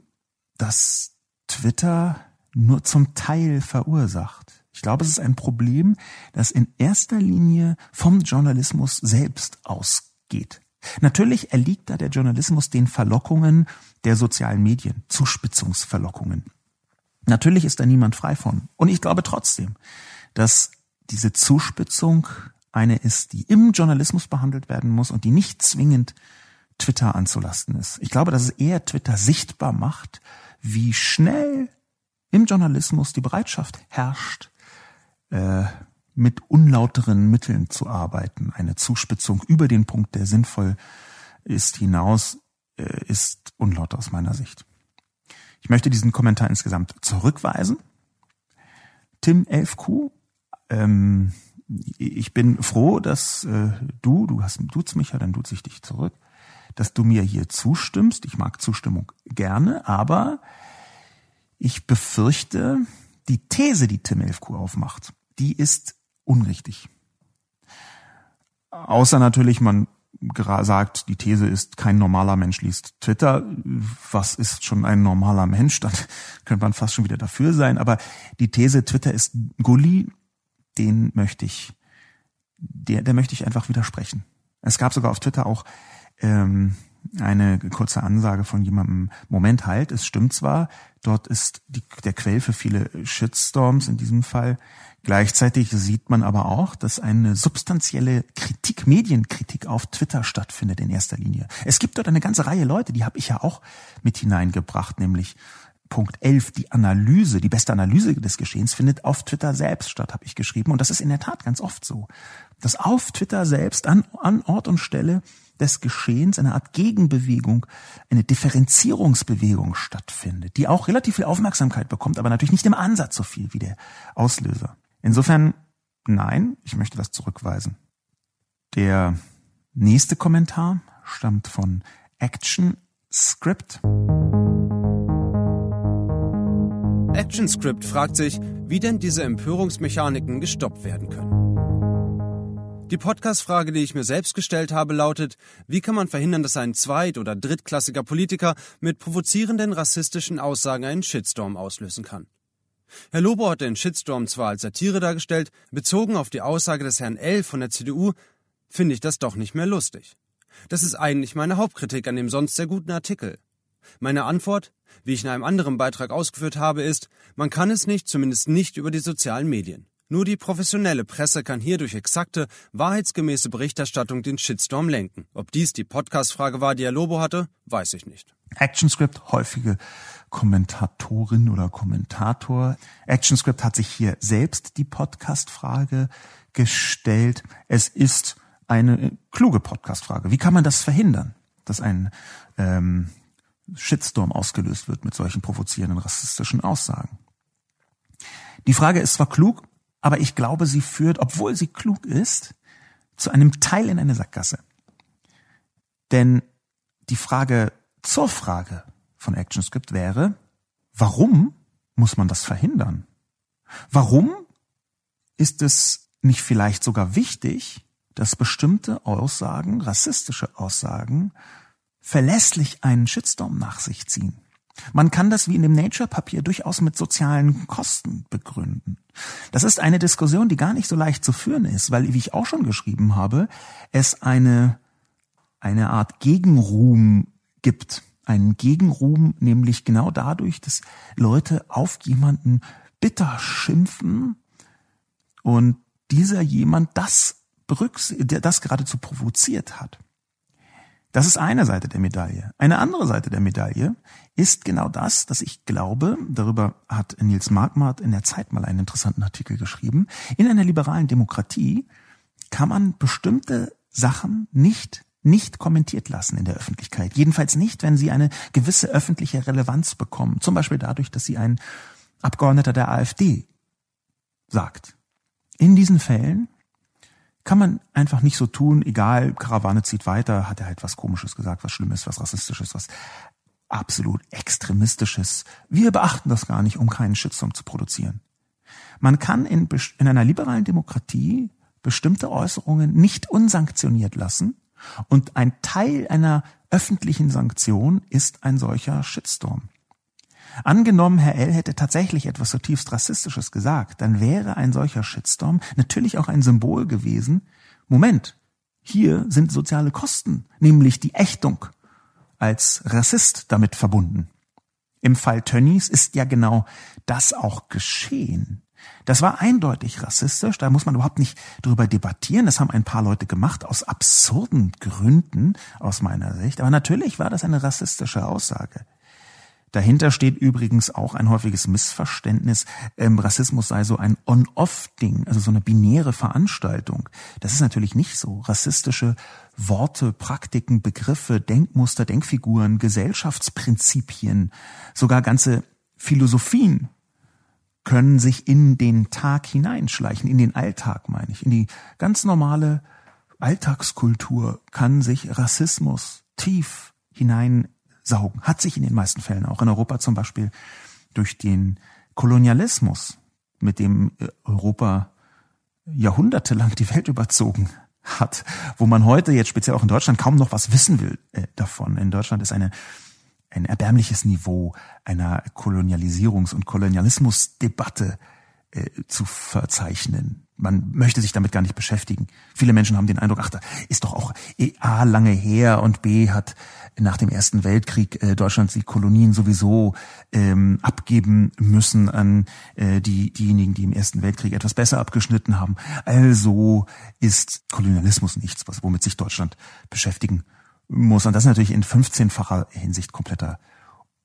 das Twitter nur zum Teil verursacht. Ich glaube, es ist ein Problem, das in erster Linie vom Journalismus selbst ausgeht. Natürlich erliegt da der Journalismus den Verlockungen der sozialen Medien, Zuspitzungsverlockungen. Natürlich ist da niemand frei von. Und ich glaube trotzdem, dass diese Zuspitzung eine ist, die im Journalismus behandelt werden muss und die nicht zwingend Twitter anzulasten ist. Ich glaube, dass es eher Twitter sichtbar macht, wie schnell im Journalismus die Bereitschaft herrscht, äh, mit unlauteren Mitteln zu arbeiten. Eine Zuspitzung über den Punkt, der sinnvoll ist, hinaus äh, ist unlaut aus meiner Sicht. Ich möchte diesen Kommentar insgesamt zurückweisen. Tim 11Q, ähm, ich bin froh, dass äh, du, du hast duzt mich ja, dann duze ich dich zurück, dass du mir hier zustimmst. Ich mag Zustimmung gerne, aber ich befürchte, die These, die Tim 11Q aufmacht, die ist unrichtig. Außer natürlich, man sagt, die These ist, kein normaler Mensch liest Twitter. Was ist schon ein normaler Mensch? Dann könnte man fast schon wieder dafür sein. Aber die These, Twitter ist Gully, den möchte ich, der, der möchte ich einfach widersprechen. Es gab sogar auf Twitter auch ähm, eine kurze Ansage von jemandem, Moment halt, es stimmt zwar, dort ist die, der Quell für viele Shitstorms in diesem Fall. Gleichzeitig sieht man aber auch, dass eine substanzielle Kritik, Medienkritik auf Twitter stattfindet in erster Linie. Es gibt dort eine ganze Reihe Leute, die habe ich ja auch mit hineingebracht, nämlich Punkt 11, die Analyse, die beste Analyse des Geschehens findet auf Twitter selbst statt, habe ich geschrieben. Und das ist in der Tat ganz oft so, dass auf Twitter selbst an, an Ort und Stelle des Geschehens eine Art Gegenbewegung, eine Differenzierungsbewegung stattfindet, die auch relativ viel Aufmerksamkeit bekommt, aber natürlich nicht im Ansatz so viel wie der Auslöser. Insofern, nein, ich möchte das zurückweisen. Der nächste Kommentar stammt von Action Script. ActionScript fragt sich, wie denn diese Empörungsmechaniken gestoppt werden können. Die Podcast-Frage, die ich mir selbst gestellt habe, lautet, wie kann man verhindern, dass ein zweit- oder drittklassiger Politiker mit provozierenden rassistischen Aussagen einen Shitstorm auslösen kann? Herr Lobo hat den Shitstorm zwar als Satire dargestellt, bezogen auf die Aussage des Herrn L. von der CDU, finde ich das doch nicht mehr lustig. Das ist eigentlich meine Hauptkritik an dem sonst sehr guten Artikel. Meine Antwort, wie ich in einem anderen Beitrag ausgeführt habe, ist, man kann es nicht, zumindest nicht über die sozialen Medien. Nur die professionelle Presse kann hier durch exakte, wahrheitsgemäße Berichterstattung den Shitstorm lenken. Ob dies die Podcast-Frage war, die Herr Lobo hatte, weiß ich nicht. ActionScript, häufige Kommentatorin oder Kommentator. ActionScript hat sich hier selbst die Podcast-Frage gestellt. Es ist eine kluge Podcast-Frage. Wie kann man das verhindern, dass ein ähm, Shitstorm ausgelöst wird mit solchen provozierenden rassistischen Aussagen? Die Frage ist zwar klug, aber ich glaube, sie führt, obwohl sie klug ist, zu einem Teil in eine Sackgasse. Denn die Frage zur Frage von ActionScript wäre, warum muss man das verhindern? Warum ist es nicht vielleicht sogar wichtig, dass bestimmte Aussagen, rassistische Aussagen, verlässlich einen Shitstorm nach sich ziehen? Man kann das wie in dem Nature-Papier durchaus mit sozialen Kosten begründen. Das ist eine Diskussion, die gar nicht so leicht zu führen ist, weil, wie ich auch schon geschrieben habe, es eine, eine Art Gegenruhm gibt. Einen Gegenruhm, nämlich genau dadurch, dass Leute auf jemanden bitter schimpfen und dieser jemand das berücksichtigt, das geradezu provoziert hat. Das ist eine Seite der Medaille. Eine andere Seite der Medaille ist genau das, dass ich glaube, darüber hat Nils Markmart in der Zeit mal einen interessanten Artikel geschrieben, in einer liberalen Demokratie kann man bestimmte Sachen nicht nicht kommentiert lassen in der Öffentlichkeit. Jedenfalls nicht, wenn sie eine gewisse öffentliche Relevanz bekommen. Zum Beispiel dadurch, dass sie ein Abgeordneter der AfD sagt. In diesen Fällen kann man einfach nicht so tun, egal, Karawane zieht weiter, hat er halt was Komisches gesagt, was Schlimmes, was Rassistisches, was absolut extremistisches, wir beachten das gar nicht, um keinen Shitstorm zu produzieren. Man kann in, in einer liberalen Demokratie bestimmte Äußerungen nicht unsanktioniert lassen und ein Teil einer öffentlichen Sanktion ist ein solcher Shitstorm. Angenommen, Herr L. hätte tatsächlich etwas zutiefst Rassistisches gesagt, dann wäre ein solcher Shitstorm natürlich auch ein Symbol gewesen. Moment, hier sind soziale Kosten, nämlich die Ächtung als Rassist damit verbunden. Im Fall Tönnies ist ja genau das auch geschehen. Das war eindeutig rassistisch, da muss man überhaupt nicht drüber debattieren. Das haben ein paar Leute gemacht aus absurden Gründen aus meiner Sicht. Aber natürlich war das eine rassistische Aussage. Dahinter steht übrigens auch ein häufiges Missverständnis. Ähm, Rassismus sei so ein On-Off-Ding, also so eine binäre Veranstaltung. Das ist natürlich nicht so. Rassistische Worte, Praktiken, Begriffe, Denkmuster, Denkfiguren, Gesellschaftsprinzipien, sogar ganze Philosophien können sich in den Tag hineinschleichen, in den Alltag meine ich, in die ganz normale Alltagskultur kann sich Rassismus tief hinein saugen. Hat sich in den meisten Fällen auch in Europa zum Beispiel durch den Kolonialismus, mit dem äh, Europa jahrhundertelang die Welt überzogen hat, wo man heute jetzt speziell auch in Deutschland kaum noch was wissen will äh, davon. In Deutschland ist eine ein erbärmliches Niveau einer Kolonialisierungs- und Kolonialismusdebatte äh, zu verzeichnen. Man möchte sich damit gar nicht beschäftigen. Viele Menschen haben den Eindruck, ach, da ist doch auch A lange her und B hat nach dem Ersten Weltkrieg äh, Deutschland die Kolonien sowieso ähm, abgeben müssen an äh, die, diejenigen, die im Ersten Weltkrieg etwas besser abgeschnitten haben. Also ist Kolonialismus nichts, was womit sich Deutschland beschäftigen muss. Und das ist natürlich in 15-facher Hinsicht kompletter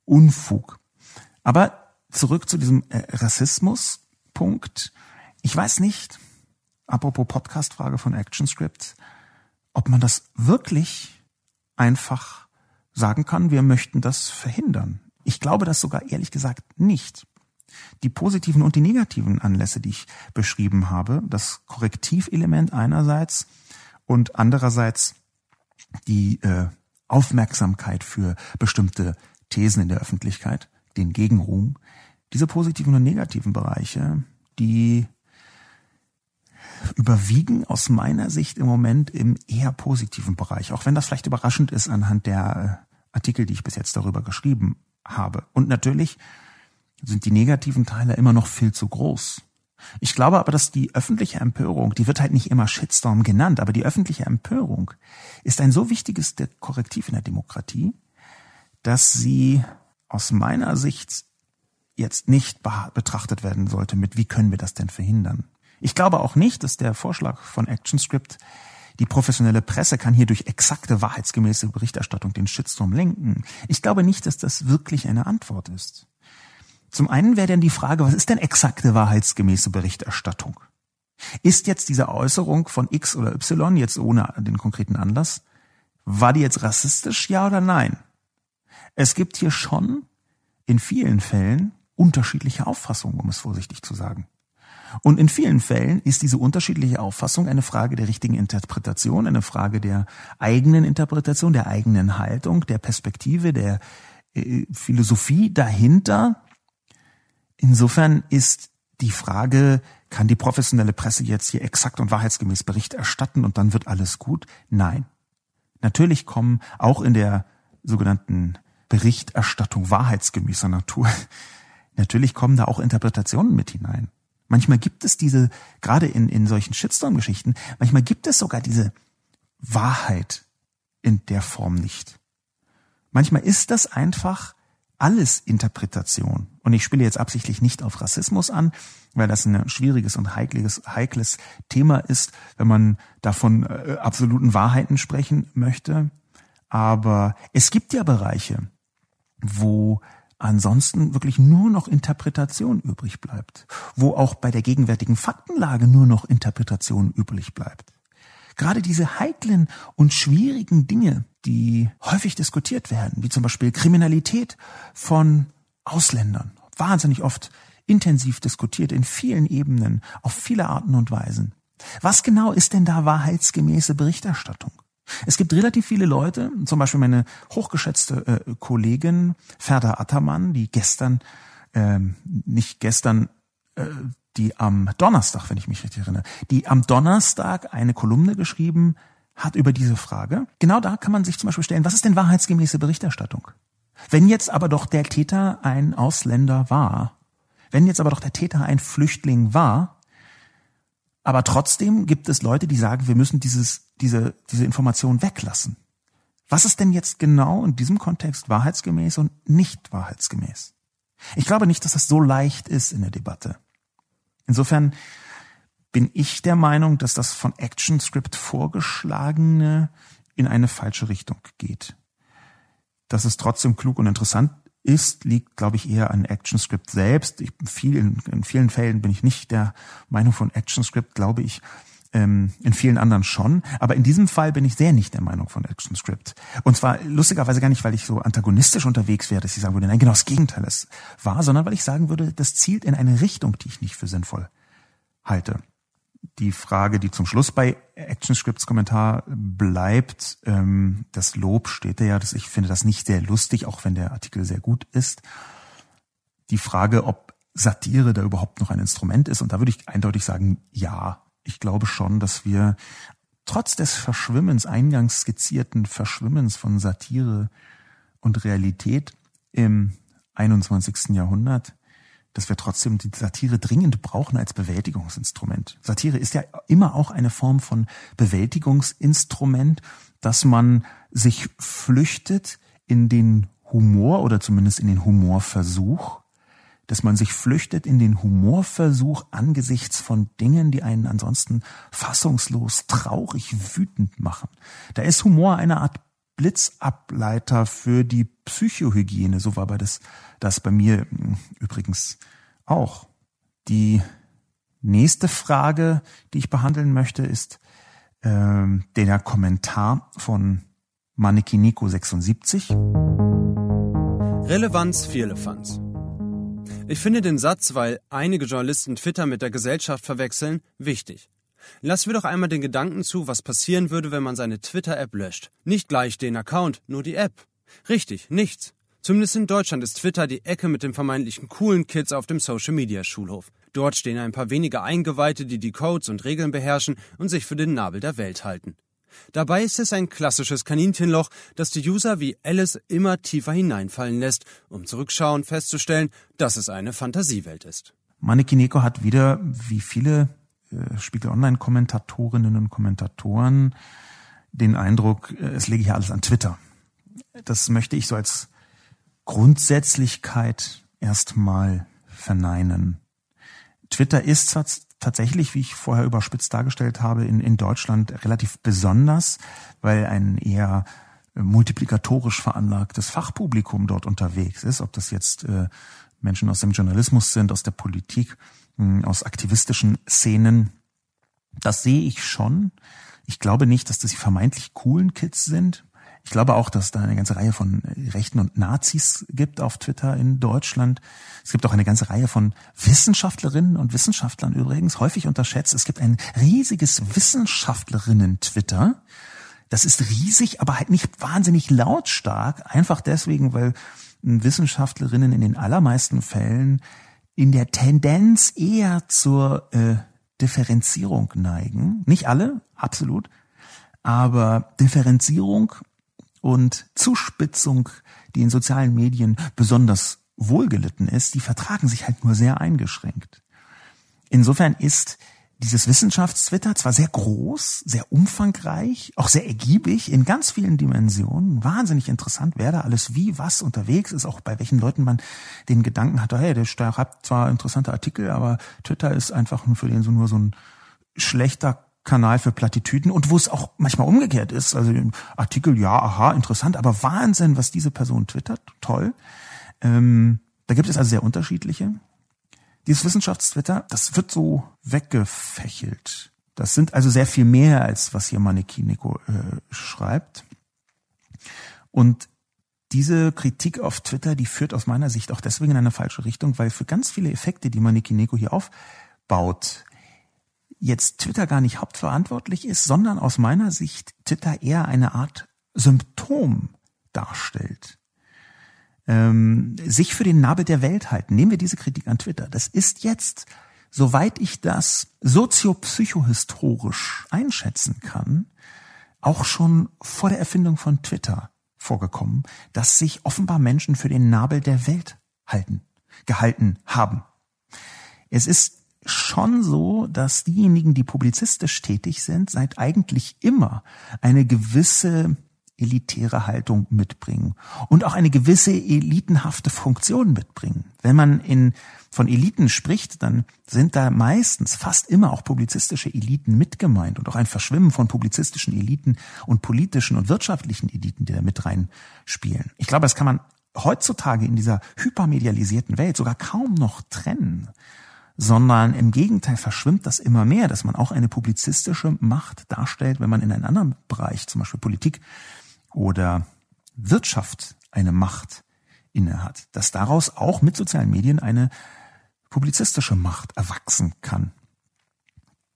Unfug. Aber zurück zu diesem äh, Rassismus-Punkt. Ich weiß nicht, apropos Podcast-Frage von ActionScript, ob man das wirklich einfach sagen kann, wir möchten das verhindern. Ich glaube das sogar ehrlich gesagt nicht. Die positiven und die negativen Anlässe, die ich beschrieben habe, das Korrektivelement einerseits und andererseits die äh, Aufmerksamkeit für bestimmte Thesen in der Öffentlichkeit, den Gegenruhm, diese positiven und negativen Bereiche, die überwiegen aus meiner Sicht im Moment im eher positiven Bereich, auch wenn das vielleicht überraschend ist anhand der äh, Artikel, die ich bis jetzt darüber geschrieben habe. Und natürlich sind die negativen Teile immer noch viel zu groß. Ich glaube aber, dass die öffentliche Empörung, die wird halt nicht immer Shitstorm genannt, aber die öffentliche Empörung ist ein so wichtiges Korrektiv in der Demokratie, dass sie aus meiner Sicht jetzt nicht betrachtet werden sollte mit, wie können wir das denn verhindern? Ich glaube auch nicht, dass der Vorschlag von ActionScript, die professionelle Presse kann hier durch exakte wahrheitsgemäße Berichterstattung den Shitstorm lenken. Ich glaube nicht, dass das wirklich eine Antwort ist. Zum einen wäre dann die Frage, was ist denn exakte wahrheitsgemäße Berichterstattung? Ist jetzt diese Äußerung von X oder Y, jetzt ohne den konkreten Anlass, war die jetzt rassistisch, ja oder nein? Es gibt hier schon in vielen Fällen unterschiedliche Auffassungen, um es vorsichtig zu sagen. Und in vielen Fällen ist diese unterschiedliche Auffassung eine Frage der richtigen Interpretation, eine Frage der eigenen Interpretation, der eigenen Haltung, der Perspektive, der äh, Philosophie dahinter, Insofern ist die Frage, kann die professionelle Presse jetzt hier exakt und wahrheitsgemäß Bericht erstatten und dann wird alles gut? Nein. Natürlich kommen auch in der sogenannten Berichterstattung wahrheitsgemäßer Natur, natürlich kommen da auch Interpretationen mit hinein. Manchmal gibt es diese, gerade in, in solchen Shitstorm-Geschichten, manchmal gibt es sogar diese Wahrheit in der Form nicht. Manchmal ist das einfach alles Interpretation. Und ich spiele jetzt absichtlich nicht auf Rassismus an, weil das ein schwieriges und heikles, heikles Thema ist, wenn man davon äh, absoluten Wahrheiten sprechen möchte. Aber es gibt ja Bereiche, wo ansonsten wirklich nur noch Interpretation übrig bleibt, wo auch bei der gegenwärtigen Faktenlage nur noch Interpretation übrig bleibt. Gerade diese heiklen und schwierigen Dinge, die häufig diskutiert werden, wie zum Beispiel Kriminalität von Ausländern, wahnsinnig oft intensiv diskutiert in vielen Ebenen, auf viele Arten und Weisen. Was genau ist denn da wahrheitsgemäße Berichterstattung? Es gibt relativ viele Leute, zum Beispiel meine hochgeschätzte äh, Kollegin Ferda Attermann, die gestern, ähm, nicht gestern, äh, die am Donnerstag, wenn ich mich richtig erinnere, die am Donnerstag eine Kolumne geschrieben hat über diese Frage. Genau da kann man sich zum Beispiel stellen, was ist denn wahrheitsgemäße Berichterstattung? Wenn jetzt aber doch der Täter ein Ausländer war, wenn jetzt aber doch der Täter ein Flüchtling war, aber trotzdem gibt es Leute, die sagen, wir müssen dieses, diese, diese Information weglassen. Was ist denn jetzt genau in diesem Kontext wahrheitsgemäß und nicht wahrheitsgemäß? Ich glaube nicht, dass das so leicht ist in der Debatte. Insofern bin ich der Meinung, dass das von ActionScript vorgeschlagene in eine falsche Richtung geht. Dass es trotzdem klug und interessant ist, liegt, glaube ich, eher an ActionScript selbst. Ich, viel, in, in vielen Fällen bin ich nicht der Meinung von ActionScript, glaube ich, ähm, in vielen anderen schon. Aber in diesem Fall bin ich sehr nicht der Meinung von ActionScript. Und zwar lustigerweise gar nicht, weil ich so antagonistisch unterwegs wäre, dass ich sagen würde, nein, genau das Gegenteil ist wahr, sondern weil ich sagen würde, das zielt in eine Richtung, die ich nicht für sinnvoll halte die Frage, die zum Schluss bei ActionScripts Kommentar bleibt, ähm, das Lob steht da ja, dass ich finde das nicht sehr lustig, auch wenn der Artikel sehr gut ist. Die Frage, ob Satire da überhaupt noch ein Instrument ist, und da würde ich eindeutig sagen, ja. Ich glaube schon, dass wir trotz des Verschwimmens, eingangs skizzierten Verschwimmens von Satire und Realität im 21. Jahrhundert dass wir trotzdem die Satire dringend brauchen als Bewältigungsinstrument. Satire ist ja immer auch eine Form von Bewältigungsinstrument, dass man sich flüchtet in den Humor oder zumindest in den Humorversuch, dass man sich flüchtet in den Humorversuch angesichts von Dingen, die einen ansonsten fassungslos, traurig, wütend machen. Da ist Humor eine Art Blitzableiter für die Psychohygiene. So war bei das, das bei mir hm, übrigens auch. Die nächste Frage, die ich behandeln möchte, ist äh, der Kommentar von Manekiniko 76. Relevanz Vierlefanz. Ich finde den Satz, weil einige Journalisten Twitter mit der Gesellschaft verwechseln, wichtig. Lassen wir doch einmal den Gedanken zu, was passieren würde, wenn man seine Twitter-App löscht. Nicht gleich den Account, nur die App. Richtig, nichts. Zumindest in Deutschland ist Twitter die Ecke mit den vermeintlichen coolen Kids auf dem Social-Media-Schulhof. Dort stehen ein paar wenige Eingeweihte, die die Codes und Regeln beherrschen und sich für den Nabel der Welt halten. Dabei ist es ein klassisches Kaninchenloch, das die User wie Alice immer tiefer hineinfallen lässt, um zurückschauen festzustellen, dass es eine Fantasiewelt ist. Manekineko hat wieder, wie viele Spiegel Online-Kommentatorinnen und Kommentatoren den Eindruck, äh, es lege hier alles an Twitter. Das möchte ich so als Grundsätzlichkeit erstmal verneinen. Twitter ist tatsächlich, wie ich vorher überspitzt dargestellt habe, in, in Deutschland relativ besonders, weil ein eher äh, multiplikatorisch veranlagtes Fachpublikum dort unterwegs ist, ob das jetzt äh, Menschen aus dem Journalismus sind, aus der Politik aus aktivistischen Szenen. Das sehe ich schon. Ich glaube nicht, dass das die vermeintlich coolen Kids sind. Ich glaube auch, dass da eine ganze Reihe von Rechten und Nazis gibt auf Twitter in Deutschland. Es gibt auch eine ganze Reihe von Wissenschaftlerinnen und Wissenschaftlern übrigens, häufig unterschätzt. Es gibt ein riesiges Wissenschaftlerinnen-Twitter. Das ist riesig, aber halt nicht wahnsinnig lautstark. Einfach deswegen, weil Wissenschaftlerinnen in den allermeisten Fällen in der Tendenz eher zur äh, Differenzierung neigen. Nicht alle, absolut, aber Differenzierung und Zuspitzung, die in sozialen Medien besonders wohlgelitten ist, die vertragen sich halt nur sehr eingeschränkt. Insofern ist dieses Wissenschaftstwitter zwar sehr groß, sehr umfangreich, auch sehr ergiebig in ganz vielen Dimensionen, wahnsinnig interessant, wer da alles wie was unterwegs ist, auch bei welchen Leuten man den Gedanken hat, hey, der schreibt zwar interessante Artikel, aber Twitter ist einfach für den so nur so ein schlechter Kanal für Plattitüden und wo es auch manchmal umgekehrt ist. Also Artikel, ja, aha, interessant, aber Wahnsinn, was diese Person twittert, toll. Ähm, da gibt es also sehr unterschiedliche. Dieses Wissenschaftstwitter, das wird so weggefächelt. Das sind also sehr viel mehr, als was hier Manekiniko äh, schreibt. Und diese Kritik auf Twitter, die führt aus meiner Sicht auch deswegen in eine falsche Richtung, weil für ganz viele Effekte, die Manekineko hier aufbaut, jetzt Twitter gar nicht hauptverantwortlich ist, sondern aus meiner Sicht Twitter eher eine Art Symptom darstellt. Ähm, sich für den Nabel der Welt halten. Nehmen wir diese Kritik an Twitter. Das ist jetzt, soweit ich das soziopsychohistorisch einschätzen kann, auch schon vor der Erfindung von Twitter vorgekommen, dass sich offenbar Menschen für den Nabel der Welt halten, gehalten haben. Es ist schon so, dass diejenigen, die publizistisch tätig sind, seit eigentlich immer eine gewisse elitäre Haltung mitbringen und auch eine gewisse elitenhafte Funktion mitbringen. Wenn man in, von Eliten spricht, dann sind da meistens fast immer auch publizistische Eliten mitgemeint und auch ein Verschwimmen von publizistischen Eliten und politischen und wirtschaftlichen Eliten, die da mit reinspielen. Ich glaube, das kann man heutzutage in dieser hypermedialisierten Welt sogar kaum noch trennen sondern im Gegenteil verschwimmt das immer mehr, dass man auch eine publizistische Macht darstellt, wenn man in einem anderen Bereich, zum Beispiel Politik oder Wirtschaft, eine Macht innehat, dass daraus auch mit sozialen Medien eine publizistische Macht erwachsen kann.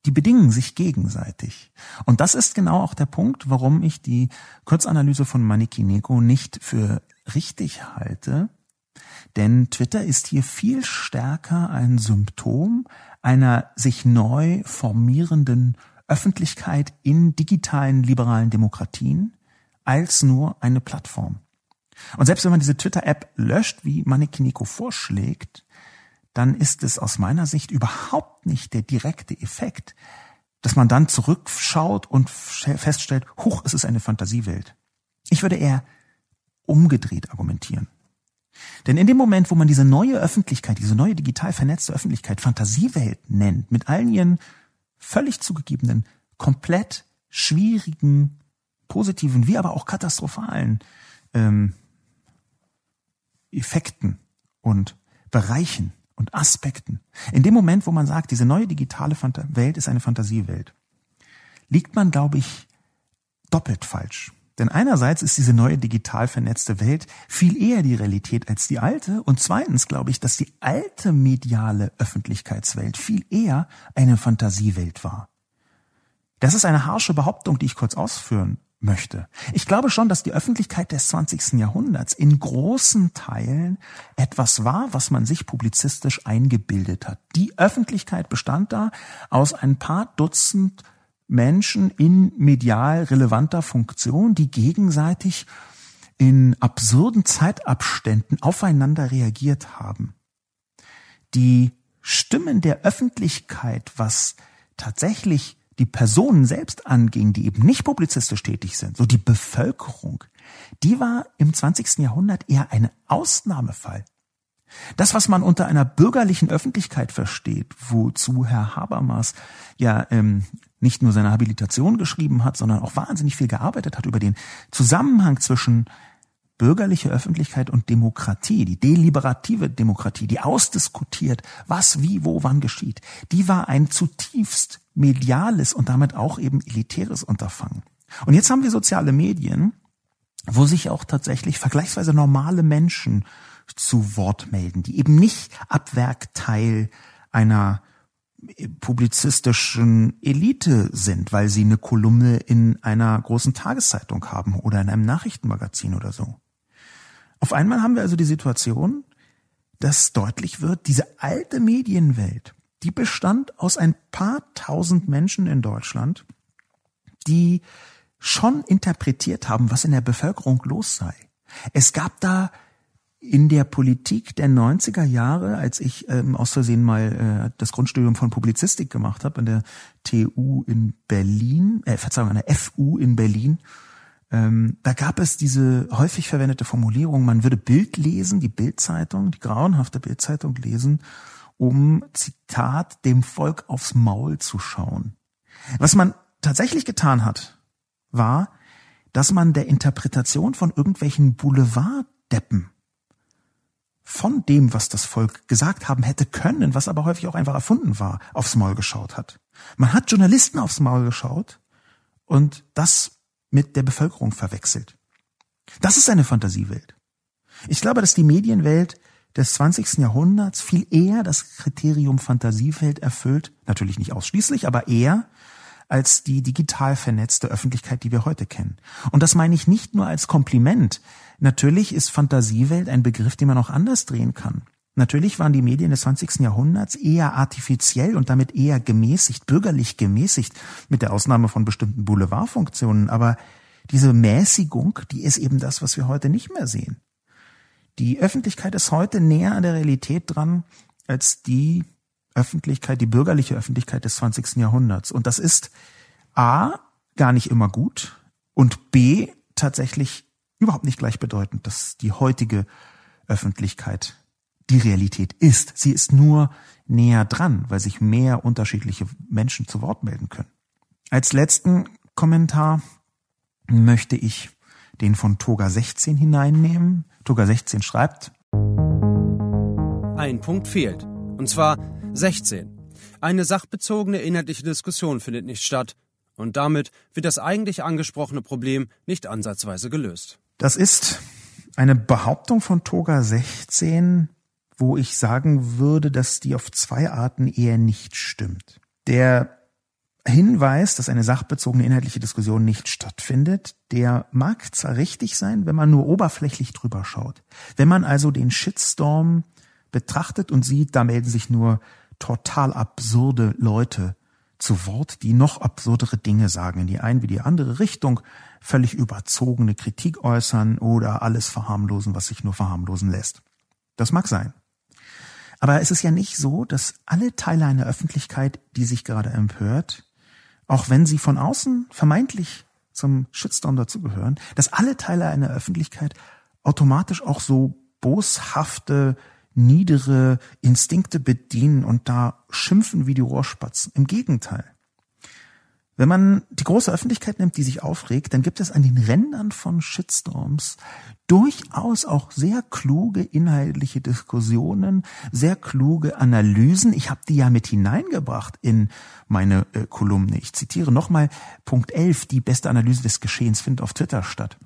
Die bedingen sich gegenseitig. Und das ist genau auch der Punkt, warum ich die Kurzanalyse von Maniki Neko nicht für richtig halte, denn Twitter ist hier viel stärker ein Symptom einer sich neu formierenden Öffentlichkeit in digitalen liberalen Demokratien als nur eine Plattform. Und selbst wenn man diese Twitter-App löscht, wie Manekiniko vorschlägt, dann ist es aus meiner Sicht überhaupt nicht der direkte Effekt, dass man dann zurückschaut und feststellt, huch, es ist eine Fantasiewelt. Ich würde eher umgedreht argumentieren. Denn in dem Moment, wo man diese neue Öffentlichkeit, diese neue digital vernetzte Öffentlichkeit Fantasiewelt nennt, mit allen ihren völlig zugegebenen, komplett schwierigen, positiven, wie aber auch katastrophalen ähm, Effekten und Bereichen und Aspekten. In dem Moment, wo man sagt, diese neue digitale Welt ist eine Fantasiewelt, liegt man, glaube ich, doppelt falsch. Denn einerseits ist diese neue digital vernetzte Welt viel eher die Realität als die alte. Und zweitens glaube ich, dass die alte mediale Öffentlichkeitswelt viel eher eine Fantasiewelt war. Das ist eine harsche Behauptung, die ich kurz ausführen möchte. Ich glaube schon, dass die Öffentlichkeit des 20. Jahrhunderts in großen Teilen etwas war, was man sich publizistisch eingebildet hat. Die Öffentlichkeit bestand da aus ein paar Dutzend Menschen in medial relevanter Funktion, die gegenseitig in absurden Zeitabständen aufeinander reagiert haben. Die Stimmen der Öffentlichkeit, was tatsächlich die Personen selbst anging, die eben nicht publizistisch tätig sind, so die Bevölkerung, die war im 20. Jahrhundert eher ein Ausnahmefall. Das, was man unter einer bürgerlichen Öffentlichkeit versteht, wozu Herr Habermas ja ähm, nicht nur seine Habilitation geschrieben hat, sondern auch wahnsinnig viel gearbeitet hat über den Zusammenhang zwischen bürgerlicher Öffentlichkeit und Demokratie, die deliberative Demokratie, die ausdiskutiert, was, wie, wo, wann geschieht, die war ein zutiefst mediales und damit auch eben elitäres Unterfangen. Und jetzt haben wir soziale Medien, wo sich auch tatsächlich vergleichsweise normale Menschen zu Wort melden, die eben nicht ab Werk Teil einer publizistischen Elite sind, weil sie eine Kolumne in einer großen Tageszeitung haben oder in einem Nachrichtenmagazin oder so. Auf einmal haben wir also die Situation, dass deutlich wird, diese alte Medienwelt, die bestand aus ein paar tausend Menschen in Deutschland, die schon interpretiert haben, was in der Bevölkerung los sei. Es gab da in der Politik der 90er Jahre, als ich ähm, aus Versehen mal äh, das Grundstudium von Publizistik gemacht habe an der TU in Berlin, äh, Verzeihung, an der FU in Berlin, ähm, da gab es diese häufig verwendete Formulierung, man würde Bild lesen, die Bildzeitung, die grauenhafte Bildzeitung lesen, um, Zitat, dem Volk aufs Maul zu schauen. Was man tatsächlich getan hat, war, dass man der Interpretation von irgendwelchen Boulevarddeppen von dem, was das Volk gesagt haben hätte können, was aber häufig auch einfach erfunden war, aufs Maul geschaut hat. Man hat Journalisten aufs Maul geschaut und das mit der Bevölkerung verwechselt. Das ist eine Fantasiewelt. Ich glaube, dass die Medienwelt des 20. Jahrhunderts viel eher das Kriterium Fantasiewelt erfüllt, natürlich nicht ausschließlich, aber eher als die digital vernetzte Öffentlichkeit, die wir heute kennen. Und das meine ich nicht nur als Kompliment. Natürlich ist Fantasiewelt ein Begriff, den man auch anders drehen kann. Natürlich waren die Medien des 20. Jahrhunderts eher artifiziell und damit eher gemäßigt, bürgerlich gemäßigt, mit der Ausnahme von bestimmten Boulevardfunktionen. Aber diese Mäßigung, die ist eben das, was wir heute nicht mehr sehen. Die Öffentlichkeit ist heute näher an der Realität dran als die Öffentlichkeit, die bürgerliche Öffentlichkeit des 20. Jahrhunderts. Und das ist A, gar nicht immer gut und B, tatsächlich überhaupt nicht gleichbedeutend, dass die heutige Öffentlichkeit die Realität ist. Sie ist nur näher dran, weil sich mehr unterschiedliche Menschen zu Wort melden können. Als letzten Kommentar möchte ich den von Toga 16 hineinnehmen. Toga 16 schreibt, ein Punkt fehlt. Und zwar 16. Eine sachbezogene inhaltliche Diskussion findet nicht statt. Und damit wird das eigentlich angesprochene Problem nicht ansatzweise gelöst. Das ist eine Behauptung von Toga 16, wo ich sagen würde, dass die auf zwei Arten eher nicht stimmt. Der Hinweis, dass eine sachbezogene inhaltliche Diskussion nicht stattfindet, der mag zwar richtig sein, wenn man nur oberflächlich drüber schaut. Wenn man also den Shitstorm betrachtet und sieht, da melden sich nur total absurde Leute zu Wort, die noch absurdere Dinge sagen, in die eine wie die andere Richtung, völlig überzogene Kritik äußern oder alles verharmlosen, was sich nur verharmlosen lässt. Das mag sein. Aber es ist ja nicht so, dass alle Teile einer Öffentlichkeit, die sich gerade empört, auch wenn sie von außen vermeintlich zum Shitstorm dazugehören, dass alle Teile einer Öffentlichkeit automatisch auch so boshafte, niedere Instinkte bedienen und da schimpfen wie die Rohrspatzen. Im Gegenteil. Wenn man die große Öffentlichkeit nimmt, die sich aufregt, dann gibt es an den Rändern von Shitstorms durchaus auch sehr kluge inhaltliche Diskussionen, sehr kluge Analysen. Ich habe die ja mit hineingebracht in meine äh, Kolumne. Ich zitiere nochmal Punkt 11, die beste Analyse des Geschehens findet auf Twitter statt.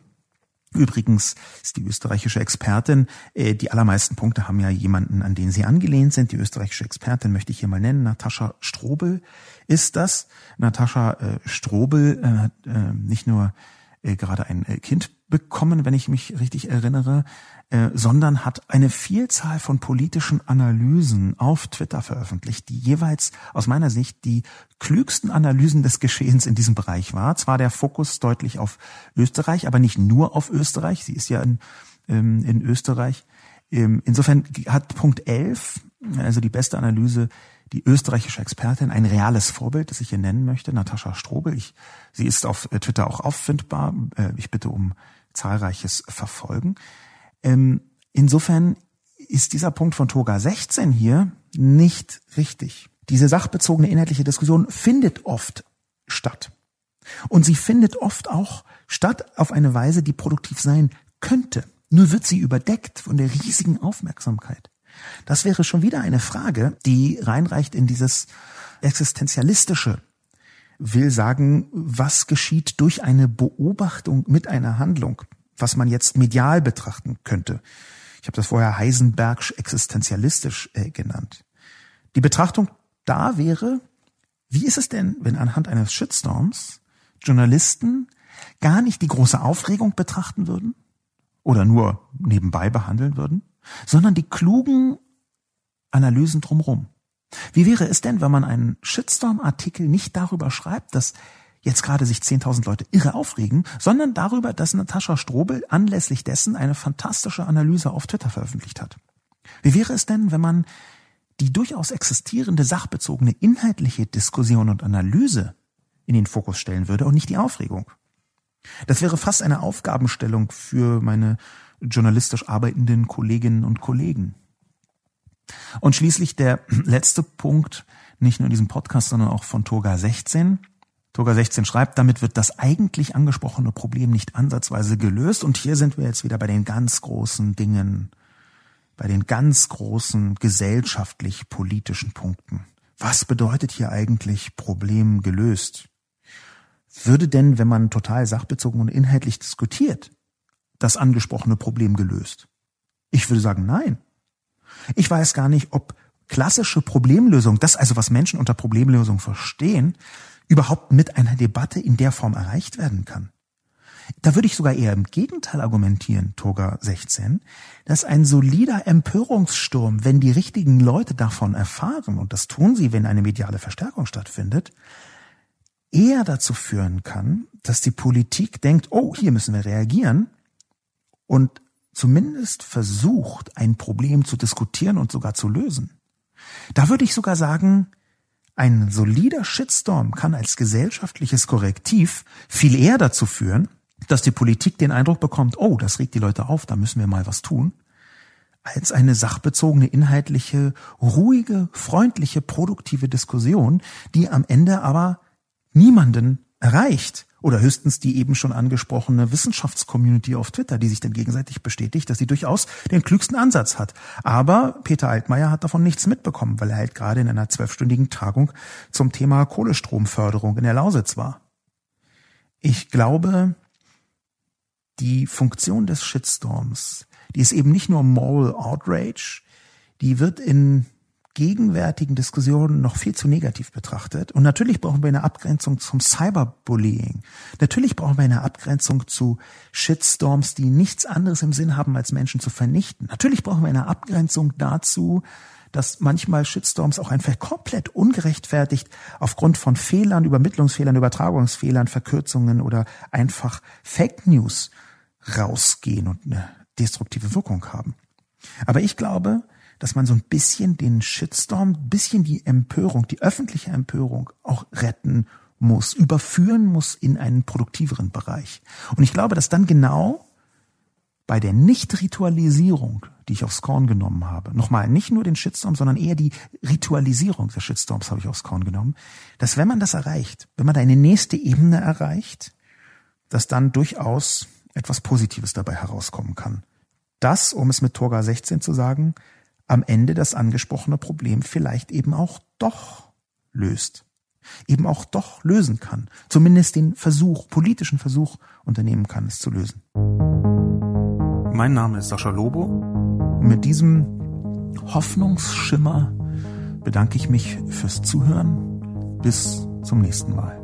Übrigens ist die österreichische Expertin, äh, die allermeisten Punkte haben ja jemanden, an den sie angelehnt sind. Die österreichische Expertin möchte ich hier mal nennen, Natascha Strobel ist das. Natascha äh, Strobel äh, hat äh, nicht nur äh, gerade ein äh, Kind bekommen, wenn ich mich richtig erinnere, äh, sondern hat eine Vielzahl von politischen Analysen auf Twitter veröffentlicht, die jeweils aus meiner Sicht die klügsten Analysen des Geschehens in diesem Bereich war. Zwar der Fokus deutlich auf Österreich, aber nicht nur auf Österreich. Sie ist ja in, ähm, in Österreich. Ähm, insofern hat Punkt 11, also die beste Analyse, die österreichische Expertin, ein reales Vorbild, das ich hier nennen möchte, Natascha Strobel. Ich, sie ist auf äh, Twitter auch auffindbar. Äh, ich bitte um zahlreiches Verfolgen. Ähm, insofern ist dieser Punkt von Toga 16 hier nicht richtig. Diese sachbezogene inhaltliche Diskussion findet oft statt. Und sie findet oft auch statt auf eine Weise, die produktiv sein könnte. Nur wird sie überdeckt von der riesigen Aufmerksamkeit. Das wäre schon wieder eine Frage, die reinreicht in dieses existenzialistische will sagen, was geschieht durch eine Beobachtung mit einer Handlung, was man jetzt medial betrachten könnte. Ich habe das vorher Heisenbergsch existenzialistisch äh, genannt. Die Betrachtung da wäre, wie ist es denn, wenn anhand eines Shitstorms Journalisten gar nicht die große Aufregung betrachten würden oder nur nebenbei behandeln würden, sondern die klugen Analysen drumherum. Wie wäre es denn, wenn man einen Shitstorm-Artikel nicht darüber schreibt, dass jetzt gerade sich 10.000 Leute irre aufregen, sondern darüber, dass Natascha Strobel anlässlich dessen eine fantastische Analyse auf Twitter veröffentlicht hat. Wie wäre es denn, wenn man die durchaus existierende sachbezogene inhaltliche Diskussion und Analyse in den Fokus stellen würde und nicht die Aufregung? Das wäre fast eine Aufgabenstellung für meine journalistisch arbeitenden Kolleginnen und Kollegen. Und schließlich der letzte Punkt, nicht nur in diesem Podcast, sondern auch von Toga 16. Toga 16 schreibt, damit wird das eigentlich angesprochene Problem nicht ansatzweise gelöst. Und hier sind wir jetzt wieder bei den ganz großen Dingen, bei den ganz großen gesellschaftlich-politischen Punkten. Was bedeutet hier eigentlich Problem gelöst? Würde denn, wenn man total sachbezogen und inhaltlich diskutiert, das angesprochene Problem gelöst? Ich würde sagen, nein. Ich weiß gar nicht, ob klassische Problemlösung, das also was Menschen unter Problemlösung verstehen, überhaupt mit einer Debatte in der Form erreicht werden kann. Da würde ich sogar eher im Gegenteil argumentieren, Toga 16, dass ein solider Empörungssturm, wenn die richtigen Leute davon erfahren, und das tun sie, wenn eine mediale Verstärkung stattfindet, eher dazu führen kann, dass die Politik denkt, oh, hier müssen wir reagieren und zumindest versucht, ein Problem zu diskutieren und sogar zu lösen. Da würde ich sogar sagen, ein solider Shitstorm kann als gesellschaftliches Korrektiv viel eher dazu führen, dass die Politik den Eindruck bekommt, oh, das regt die Leute auf, da müssen wir mal was tun, als eine sachbezogene, inhaltliche, ruhige, freundliche, produktive Diskussion, die am Ende aber niemanden erreicht. Oder höchstens die eben schon angesprochene Wissenschaftscommunity auf Twitter, die sich dann gegenseitig bestätigt, dass sie durchaus den klügsten Ansatz hat. Aber Peter Altmaier hat davon nichts mitbekommen, weil er halt gerade in einer zwölfstündigen Tagung zum Thema Kohlestromförderung in der Lausitz war. Ich glaube, die Funktion des Shitstorms, die ist eben nicht nur Moral Outrage, die wird in gegenwärtigen Diskussionen noch viel zu negativ betrachtet. Und natürlich brauchen wir eine Abgrenzung zum Cyberbullying. Natürlich brauchen wir eine Abgrenzung zu Shitstorms, die nichts anderes im Sinn haben, als Menschen zu vernichten. Natürlich brauchen wir eine Abgrenzung dazu, dass manchmal Shitstorms auch einfach komplett ungerechtfertigt aufgrund von Fehlern, Übermittlungsfehlern, Übertragungsfehlern, Verkürzungen oder einfach Fake News rausgehen und eine destruktive Wirkung haben. Aber ich glaube, dass man so ein bisschen den Shitstorm, ein bisschen die Empörung, die öffentliche Empörung auch retten muss, überführen muss in einen produktiveren Bereich. Und ich glaube, dass dann genau bei der Nicht-Ritualisierung, die ich aufs Korn genommen habe, nochmal nicht nur den Shitstorm, sondern eher die Ritualisierung des Shitstorms habe ich aufs Korn genommen, dass wenn man das erreicht, wenn man da eine nächste Ebene erreicht, dass dann durchaus etwas Positives dabei herauskommen kann. Das, um es mit Torga 16 zu sagen, am Ende das angesprochene Problem vielleicht eben auch doch löst. Eben auch doch lösen kann. Zumindest den Versuch, politischen Versuch unternehmen kann, es zu lösen. Mein Name ist Sascha Lobo. Und mit diesem Hoffnungsschimmer bedanke ich mich fürs Zuhören. Bis zum nächsten Mal.